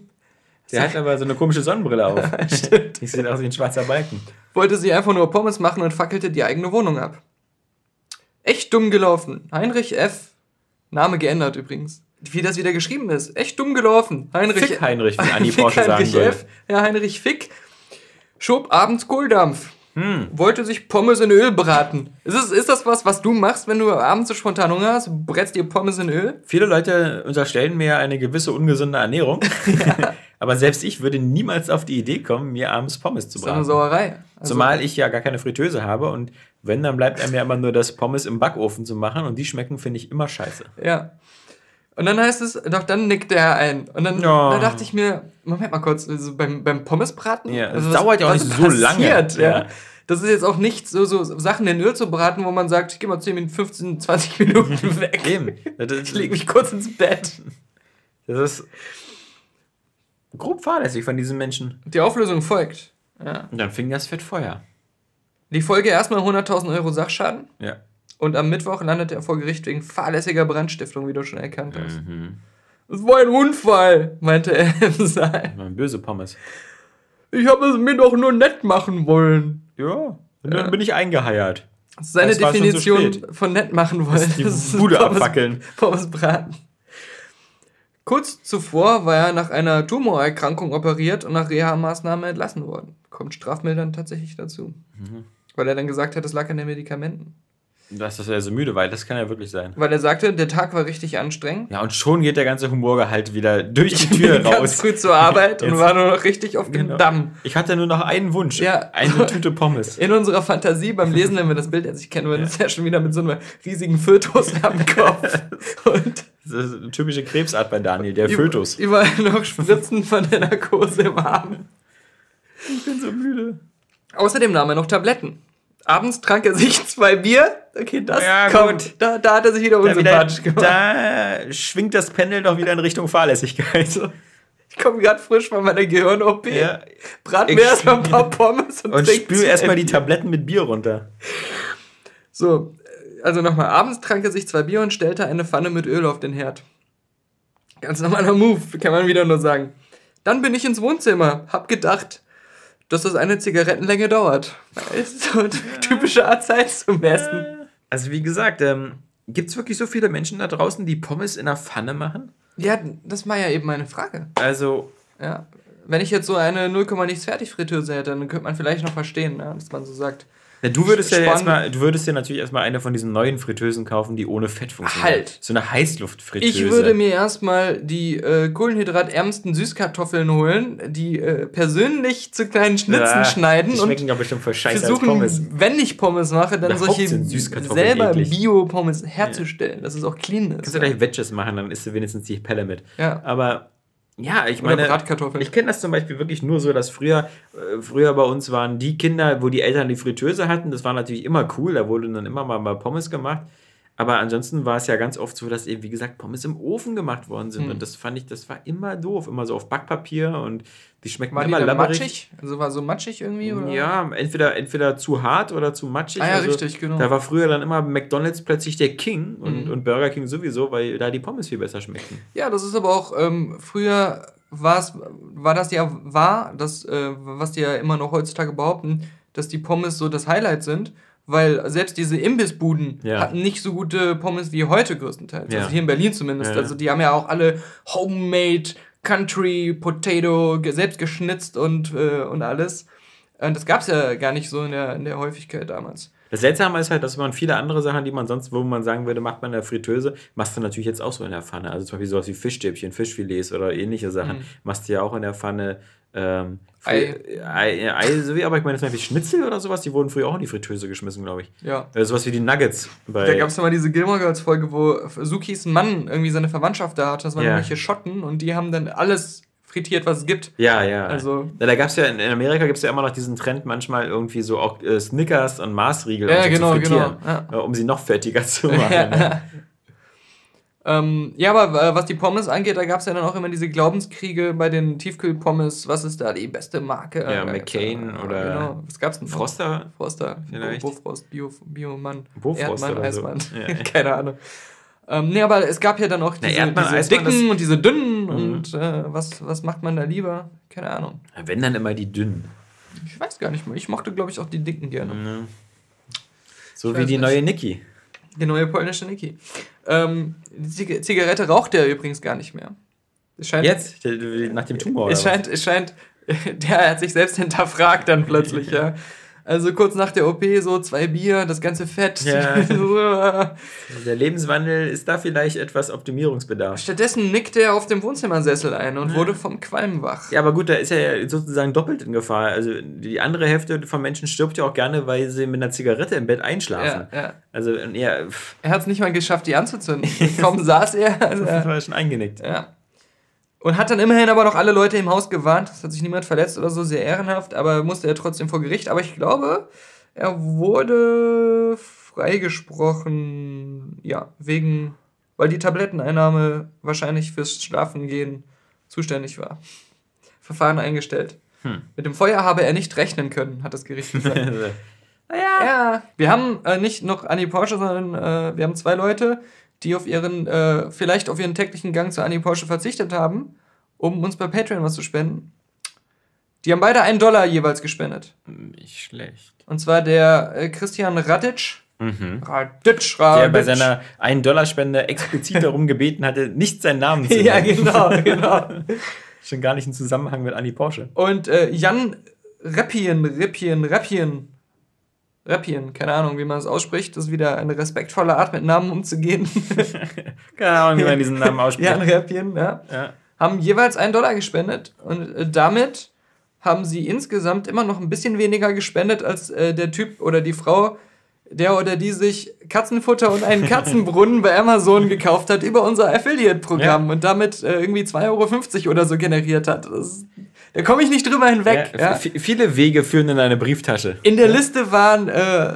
Speaker 2: Der hat aber so eine komische Sonnenbrille auf. *laughs* Die sieht aus wie ein schwarzer Balken.
Speaker 1: wollte sich einfach nur Pommes machen und fackelte die eigene Wohnung ab. Echt dumm gelaufen. Heinrich F. Name geändert übrigens. Wie das wieder geschrieben ist. Echt dumm gelaufen. Heinrich
Speaker 2: Fick Heinrich, wie Anni *laughs*
Speaker 1: Fick
Speaker 2: Porsche sagen würde.
Speaker 1: F. Ja, Heinrich Fick. Schob abends Kohldampf.
Speaker 2: Hm.
Speaker 1: Wollte sich Pommes in Öl braten. Ist, es, ist das was, was du machst, wenn du abends so spontan Hunger hast? Brätst dir Pommes in Öl?
Speaker 2: Viele Leute unterstellen mir eine gewisse ungesunde Ernährung. *laughs* aber selbst ich würde niemals auf die Idee kommen, mir abends Pommes zu
Speaker 1: Das ist eine
Speaker 2: braten.
Speaker 1: Sauerei. Also,
Speaker 2: Zumal ich ja gar keine Fritteuse habe und wenn, dann bleibt einem ja immer nur das Pommes im Backofen zu machen und die schmecken, finde ich, immer scheiße.
Speaker 1: Ja. Und dann heißt es, doch dann nickt er ein. Und dann
Speaker 2: Ja.
Speaker 1: da dachte ich mir, Moment mal kurz, also beim, beim Pommesbraten.
Speaker 2: Ja,
Speaker 1: also
Speaker 2: es dauert ja auch nicht so lange.
Speaker 1: Ja.
Speaker 2: Ja.
Speaker 1: Das ist jetzt auch nicht so, so Sachen in Öl zu braten, wo man sagt, ich gehe mal 10 Minuten, 15, 20 Minuten *laughs* weg.
Speaker 2: Eben. Das
Speaker 1: Ich lege mich kurz ins Bett.
Speaker 2: das ist grob fahrlässig von diesen Menschen.
Speaker 1: Die Auflösung folgt. Ja.
Speaker 2: Und dann fing das Fett Feuer.
Speaker 1: Die Folge erstmal 100.000 Euro Sachschaden.
Speaker 2: Ja.
Speaker 1: Und am Mittwoch landet er vor Gericht wegen fahrlässiger Brandstiftung, wie du schon erkannt hast.
Speaker 2: Mhm.
Speaker 1: Es war ein Unfall, meinte er im Saal.
Speaker 2: Waren Böse Pommes.
Speaker 1: Ich habe es mir doch nur nett machen wollen.
Speaker 2: Ja. Und dann bin ich eingeheiert.
Speaker 1: Das ist seine
Speaker 2: zu
Speaker 1: Definition
Speaker 2: spät.
Speaker 1: von nett machen wollen.
Speaker 2: Die
Speaker 1: Das ist
Speaker 2: Bude
Speaker 1: Pommes-
Speaker 2: abfackeln.
Speaker 1: Pommes braten. Kurz zuvor war er nach einer Tumorerkrankung operiert und nach Reha-Maßnahmen entlassen worden. Kommt strafmildernd tatsächlich dazu.
Speaker 2: Mhm.
Speaker 1: Weil er dann gesagt hat, es lag an den Medikamenten.
Speaker 2: Dass das er so müde war, das kann ja wirklich sein.
Speaker 1: Weil er sagte, der Tag war richtig anstrengend.
Speaker 2: Ja, und schon geht der ganze Humorgehalt wieder durch die *laughs* Tür
Speaker 1: Ganz
Speaker 2: raus.
Speaker 1: früh zur Arbeit und war nur noch richtig auf dem
Speaker 2: Genau.
Speaker 1: Damm.
Speaker 2: Ich hatte nur noch einen Wunsch.
Speaker 1: Ja.
Speaker 2: Eine Tüte Pommes. *laughs*
Speaker 1: In unserer Fantasie beim Lesen, wenn wir das Bild jetzt nicht kennen würden, ist er schon wieder mit so einer riesigen Fötus *laughs* am Kopf. Und
Speaker 2: Das ist eine typische Krebsart bei Daniel, der Fötus.
Speaker 1: Überall noch Spritzen von der Narkose im Arm.
Speaker 2: Ich bin so müde.
Speaker 1: Außerdem nahm er noch Tabletten. Abends trank er sich *laughs* zwei Bier. Okay, das
Speaker 2: Ja,
Speaker 1: kommt.
Speaker 2: gut.
Speaker 1: Da, da hat er sich wieder
Speaker 2: Da, wieder,
Speaker 1: unsympathisch gemacht.
Speaker 2: da schwingt das Pendel doch wieder in Richtung Fahrlässigkeit. *laughs*
Speaker 1: Ich komme gerade frisch von meiner Gehirn-OP.
Speaker 2: Ja.
Speaker 1: Brat mir erstmal ein paar Pommes und,
Speaker 2: Und spül erstmal die. Tabletten mit Bier runter.
Speaker 1: So, also nochmal. Abends trank er sich zwei Bier und stellte eine Pfanne mit Öl auf den Herd. Ganz normaler Move, kann man wieder nur sagen. Dann bin ich ins Wohnzimmer. Hab gedacht, dass das eine Zigarettenlänge dauert. Ist so eine typische Art Zeit zum Essen.
Speaker 2: Also wie gesagt, ähm, gibt es wirklich so viele Menschen da draußen, die Pommes in der Pfanne machen?
Speaker 1: Ja, das war ja eben meine Frage.
Speaker 2: Also,
Speaker 1: Ja. Wenn ich jetzt so eine 0, nichts fertig Fritteuse hätte, dann könnte man vielleicht noch verstehen, ne, dass man so sagt,
Speaker 2: Ja, du würdest ja
Speaker 1: Spann-
Speaker 2: erstmal, du würdest ja natürlich erstmal eine von diesen neuen Fritteusen kaufen, die ohne Fett funktioniert.
Speaker 1: Halt.
Speaker 2: So eine Heißluftfritteuse.
Speaker 1: Ich würde mir erstmal die äh, kohlenhydratärmsten Süßkartoffeln holen, die äh, persönlich zu kleinen Schnitzen
Speaker 2: Ja,
Speaker 1: schneiden
Speaker 2: die
Speaker 1: und
Speaker 2: schmecken ja bestimmt voll scheiße als
Speaker 1: versuchen,
Speaker 2: Pommes.
Speaker 1: wenn ich Pommes mache, dann
Speaker 2: Überhaupt
Speaker 1: solche selber. Bio-Pommes herzustellen, dass es auch clean ist.
Speaker 2: Kannst du gleich Wedges machen, dann isst du wenigstens die Pelle mit.
Speaker 1: Ja.
Speaker 2: Aber ja, ich
Speaker 1: Oder
Speaker 2: meine,
Speaker 1: Bratkartoffeln.
Speaker 2: ich kenne das zum Beispiel wirklich nur so, dass früher, äh, früher bei uns waren die Kinder, wo die Eltern die Fritteuse hatten, das war natürlich immer cool, da wurde dann immer mal, mal Pommes gemacht. Aber ansonsten war es ja ganz oft so, dass eben, wie gesagt, Pommes im Ofen gemacht worden sind.
Speaker 1: Hm.
Speaker 2: Und das fand ich, das war immer doof. Immer so auf Backpapier und die schmeckten
Speaker 1: War die
Speaker 2: immer
Speaker 1: dann
Speaker 2: labberig.
Speaker 1: matschig? Also war so matschig irgendwie? Oder?
Speaker 2: Ja, entweder, entweder zu hart oder zu matschig.
Speaker 1: Ah ja,
Speaker 2: Also,
Speaker 1: richtig, genau.
Speaker 2: Da war früher dann immer McDonalds plötzlich der King und,
Speaker 1: Mhm.
Speaker 2: und Burger King sowieso, weil da die Pommes viel besser schmeckten.
Speaker 1: Ja, das ist aber auch, ähm, früher war's, war das ja wahr, das, äh, was die ja immer noch heutzutage behaupten, dass die Pommes so das Highlight sind, weil selbst diese Imbissbuden
Speaker 2: Ja.
Speaker 1: hatten nicht so gute Pommes wie heute größtenteils.
Speaker 2: Ja.
Speaker 1: Also hier in Berlin zumindest.
Speaker 2: Ja.
Speaker 1: Also die haben ja auch alle Homemade, Country, Potato, selbst geschnitzt und, äh, und alles. Und das gab's ja gar nicht so in der, in der Häufigkeit damals.
Speaker 2: Das Seltsame ist halt, dass man viele andere Sachen, die man sonst, wo man sagen würde, macht man in der Fritteuse, machst du natürlich jetzt auch so in der Pfanne. Also zum Beispiel sowas wie Fischstäbchen, Fischfilets oder ähnliche Sachen.
Speaker 1: Mhm.
Speaker 2: Machst du ja auch in der Pfanne. Ähm,
Speaker 1: Ei.
Speaker 2: Ei, Ei so wie, aber ich meine, zum Beispiel Schnitzel oder sowas, die wurden früher auch in die Fritteuse geschmissen, glaube ich.
Speaker 1: Ja.
Speaker 2: Äh, sowas wie die Nuggets.
Speaker 1: Da gab es mal diese Gilmore Girls Folge, wo Sukis Mann irgendwie seine Verwandtschaft da hatte. Das waren
Speaker 2: Ja.
Speaker 1: irgendwelche Schotten und die haben dann alles frittiert, was es gibt.
Speaker 2: ja, ja.
Speaker 1: Also-
Speaker 2: ja, da gab es ja, in Amerika gibt es ja immer noch diesen Trend, manchmal irgendwie so auch äh, Snickers und Maßriegel
Speaker 1: Ja,
Speaker 2: und so
Speaker 1: genau,
Speaker 2: zu frittieren,
Speaker 1: genau, ja.
Speaker 2: äh, um sie noch fettiger zu *laughs* machen. ne?
Speaker 1: Ähm, ja, aber äh, was die Pommes angeht, da gab es ja dann auch immer diese Glaubenskriege bei den Tiefkühlpommes. Was ist da die beste Marke?
Speaker 2: Ja,
Speaker 1: Äh,
Speaker 2: McCain oder
Speaker 1: Genau. Was gab's denn?
Speaker 2: Froster?
Speaker 1: Froster.
Speaker 2: Vielleicht.
Speaker 1: Bofrost, Bio, Biomann.
Speaker 2: Bofrost
Speaker 1: Erdmann,
Speaker 2: oder so.
Speaker 1: Eismann. *laughs* Keine Ahnung. Ähm, nee, aber es gab ja dann auch diese,
Speaker 2: Erdmann,
Speaker 1: diese dicken und diese dünnen
Speaker 2: Mhm.
Speaker 1: und äh, was, was macht man da lieber? Keine Ahnung.
Speaker 2: Wenn dann immer die dünnen.
Speaker 1: Ich weiß gar nicht mehr. Ich mochte, glaube ich, auch die dicken gerne.
Speaker 2: Ne? So
Speaker 1: Ich
Speaker 2: wie die
Speaker 1: nicht.
Speaker 2: neue Niki.
Speaker 1: Die neue polnische Niki. Ähm, die Zig Zigarette raucht der übrigens gar nicht mehr. Es scheint,
Speaker 2: Jetzt, nach dem Tumor.
Speaker 1: es scheint, es scheint, *laughs* der hat sich selbst hinterfragt dann plötzlich, *laughs* ja. Also kurz nach der OP so zwei Bier, das ganze Fett.
Speaker 2: Ja. *laughs* Der Lebenswandel ist da vielleicht etwas Optimierungsbedarf.
Speaker 1: Stattdessen nickt er auf dem Wohnzimmersessel ein und wurde vom Qualm wach.
Speaker 2: Ja, aber gut, da ist er ja sozusagen doppelt in Gefahr. Also die andere Hälfte von Menschen stirbt ja auch gerne, weil sie mit einer Zigarette im Bett einschlafen.
Speaker 1: Ja, ja.
Speaker 2: Also ja,
Speaker 1: Er hat es nicht mal geschafft, die anzuzünden. *laughs* Kaum saß er. Also,
Speaker 2: das war schon eingenickt.
Speaker 1: Ja. Und hat dann immerhin aber noch alle Leute im Haus gewarnt. Es hat sich niemand verletzt oder so, sehr ehrenhaft, aber musste er trotzdem vor Gericht. Aber ich glaube, er wurde freigesprochen, ja, wegen, weil die Tabletteneinnahme wahrscheinlich fürs Schlafengehen zuständig war. Verfahren eingestellt.
Speaker 2: Hm.
Speaker 1: Mit dem Feuer habe er nicht rechnen können, hat das Gericht gesagt. *laughs*
Speaker 2: naja.
Speaker 1: Ja, wir haben äh, nicht noch Annie Porsche, sondern äh, wir haben zwei Leute, die auf ihren, äh, vielleicht auf ihren täglichen Gang zu Annie Porsche verzichtet haben, um uns bei Patreon was zu spenden. Die haben beide einen Dollar jeweils gespendet.
Speaker 2: Nicht schlecht.
Speaker 1: Und zwar der äh, Christian Radic.
Speaker 2: Mhm.
Speaker 1: Radic,
Speaker 2: Der
Speaker 1: Radic.
Speaker 2: bei seiner 1-Dollar-Spende explizit *laughs* darum gebeten hatte, nicht seinen Namen zu
Speaker 1: Ja,
Speaker 2: nennen.
Speaker 1: genau, *laughs* genau.
Speaker 2: Schon gar nicht im Zusammenhang mit Annie Porsche.
Speaker 1: Und äh, Jan Reppien, Reppien, Reppien. Reppien, keine Ahnung, wie man das ausspricht. Das ist wieder eine respektvolle Art, mit Namen umzugehen. *laughs*
Speaker 2: Keine Ahnung, wie man diesen Namen *laughs* ausspricht.
Speaker 1: Jan Reppien, ja.
Speaker 2: Ja.
Speaker 1: haben jeweils einen Dollar gespendet und äh, damit haben sie insgesamt immer noch ein bisschen weniger gespendet als äh, der Typ oder die Frau, der oder die sich Katzenfutter und einen Katzenbrunnen bei Amazon gekauft hat über unser Affiliate-Programm und damit äh, irgendwie 2,50 Euro oder so generiert hat. Das, da komme ich nicht drüber hinweg.
Speaker 2: Ja,
Speaker 1: Ja.
Speaker 2: Viele Wege führen in eine Brieftasche.
Speaker 1: In der Liste waren äh,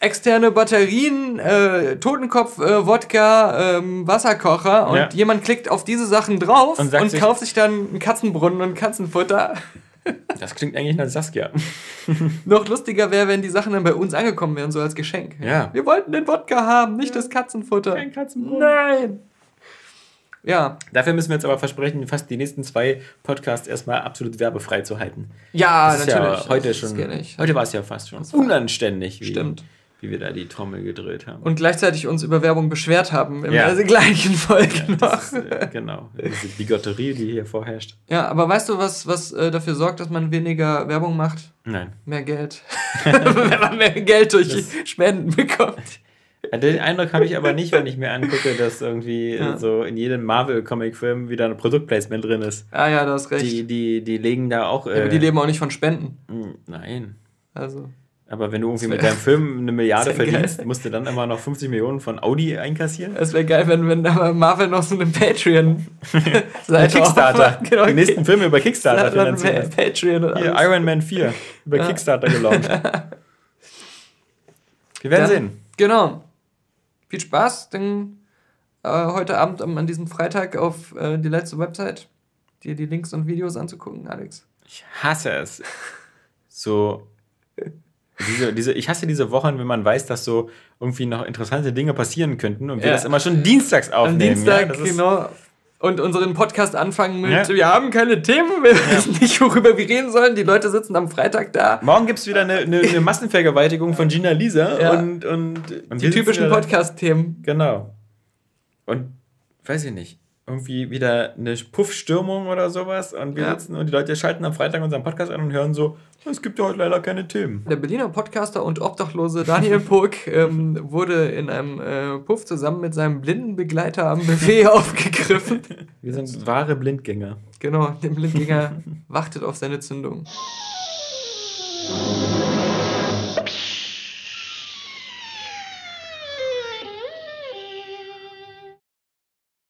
Speaker 1: externe Batterien, äh, Totenkopf, äh, Wodka, ähm, Wasserkocher und
Speaker 2: Ja.
Speaker 1: jemand klickt auf diese Sachen drauf
Speaker 2: Und
Speaker 1: und,
Speaker 2: sich-
Speaker 1: kauft sich dann einen Katzenbrunnen und Katzenfutter. *laughs*
Speaker 2: Das klingt eigentlich nach Saskia. *laughs*
Speaker 1: Noch lustiger wäre, wenn die Sachen dann bei uns angekommen wären, so als Geschenk.
Speaker 2: Ja.
Speaker 1: Wir wollten den Wodka haben, nicht das Katzenfutter.
Speaker 2: Kein Katzenbrunnen.
Speaker 1: Nein! Ja,
Speaker 2: Dafür müssen wir jetzt aber versprechen, fast die nächsten zwei Podcasts erstmal absolut werbefrei zu halten.
Speaker 1: ja,
Speaker 2: Das
Speaker 1: natürlich.
Speaker 2: ja heute
Speaker 1: das
Speaker 2: schon. Heute war es ja fast schon unanständig. Wie,
Speaker 1: Stimmt.
Speaker 2: wie wir da die Trommel gedreht haben.
Speaker 1: Und gleichzeitig uns über Werbung beschwert haben in ja. der gleichen Folge ja, noch.
Speaker 2: Ist, äh, genau, diese Bigotterie, die hier vorherrscht.
Speaker 1: Ja, aber weißt du, was, was äh, dafür sorgt, dass man weniger Werbung macht?
Speaker 2: Nein.
Speaker 1: Mehr Geld. *laughs* *laughs* wenn man mehr Geld durch das Spenden bekommt.
Speaker 2: Den Eindruck habe ich aber nicht, wenn ich mir angucke, dass irgendwie ja. so in jedem Marvel-Comic-Film wieder ein Produktplacement drin ist.
Speaker 1: Ah ja, du hast recht.
Speaker 2: Die, die, die legen da auch.
Speaker 1: Äh, ja, aber die äh, leben auch nicht von Spenden.
Speaker 2: Hm, nein.
Speaker 1: Also.
Speaker 2: Aber wenn du irgendwie mit deinem Film eine Milliarde *laughs* verdienst, geil. musst du dann immer noch 50 Millionen von Audi einkassieren?
Speaker 1: Es wäre geil, wenn, wenn Marvel noch so eine Patreon-Seite *laughs*
Speaker 2: Kickstarter. genau, die nächsten Filme über Kickstarter finanziert.
Speaker 1: Patreon und
Speaker 2: Hier, Iron Man 4 über ja. Kickstarter gelauncht. *laughs* Wir werden ja, sehen.
Speaker 1: Genau. Viel Spaß, denn äh, heute Abend an diesem Freitag auf äh, die letzte Website dir die Links und Videos anzugucken, Alex.
Speaker 2: Ich hasse es. So diese, diese, ich hasse diese Wochen, wenn man weiß, dass so irgendwie noch interessante Dinge passieren könnten und wir ja. das immer schon dienstags aufnehmen.
Speaker 1: Am Dienstag, ja, genau. Und unseren Podcast anfangen mit, ja. wir haben keine Themen, wir wissen nicht, worüber wir reden sollen. Die Leute sitzen am Freitag da.
Speaker 2: Morgen gibt es wieder eine, eine, eine, Massenvergewaltigung von Gina Lisa und, und,
Speaker 1: und die typischen Podcast-Themen.
Speaker 2: Genau. Und weiß ich nicht irgendwie wieder eine Puffstürmung oder sowas und wir ja. sitzen und die Leute schalten am Freitag unseren Podcast an und hören so, es gibt ja heute leider keine Themen.
Speaker 1: Der Berliner Podcaster und Obdachlose Daniel Pog *laughs* ähm, wurde in einem äh, Puff zusammen mit seinem blinden Begleiter am Buffet *laughs* aufgegriffen.
Speaker 2: Wir sind wahre Blindgänger.
Speaker 1: Genau, der Blindgänger wartet auf seine Zündung.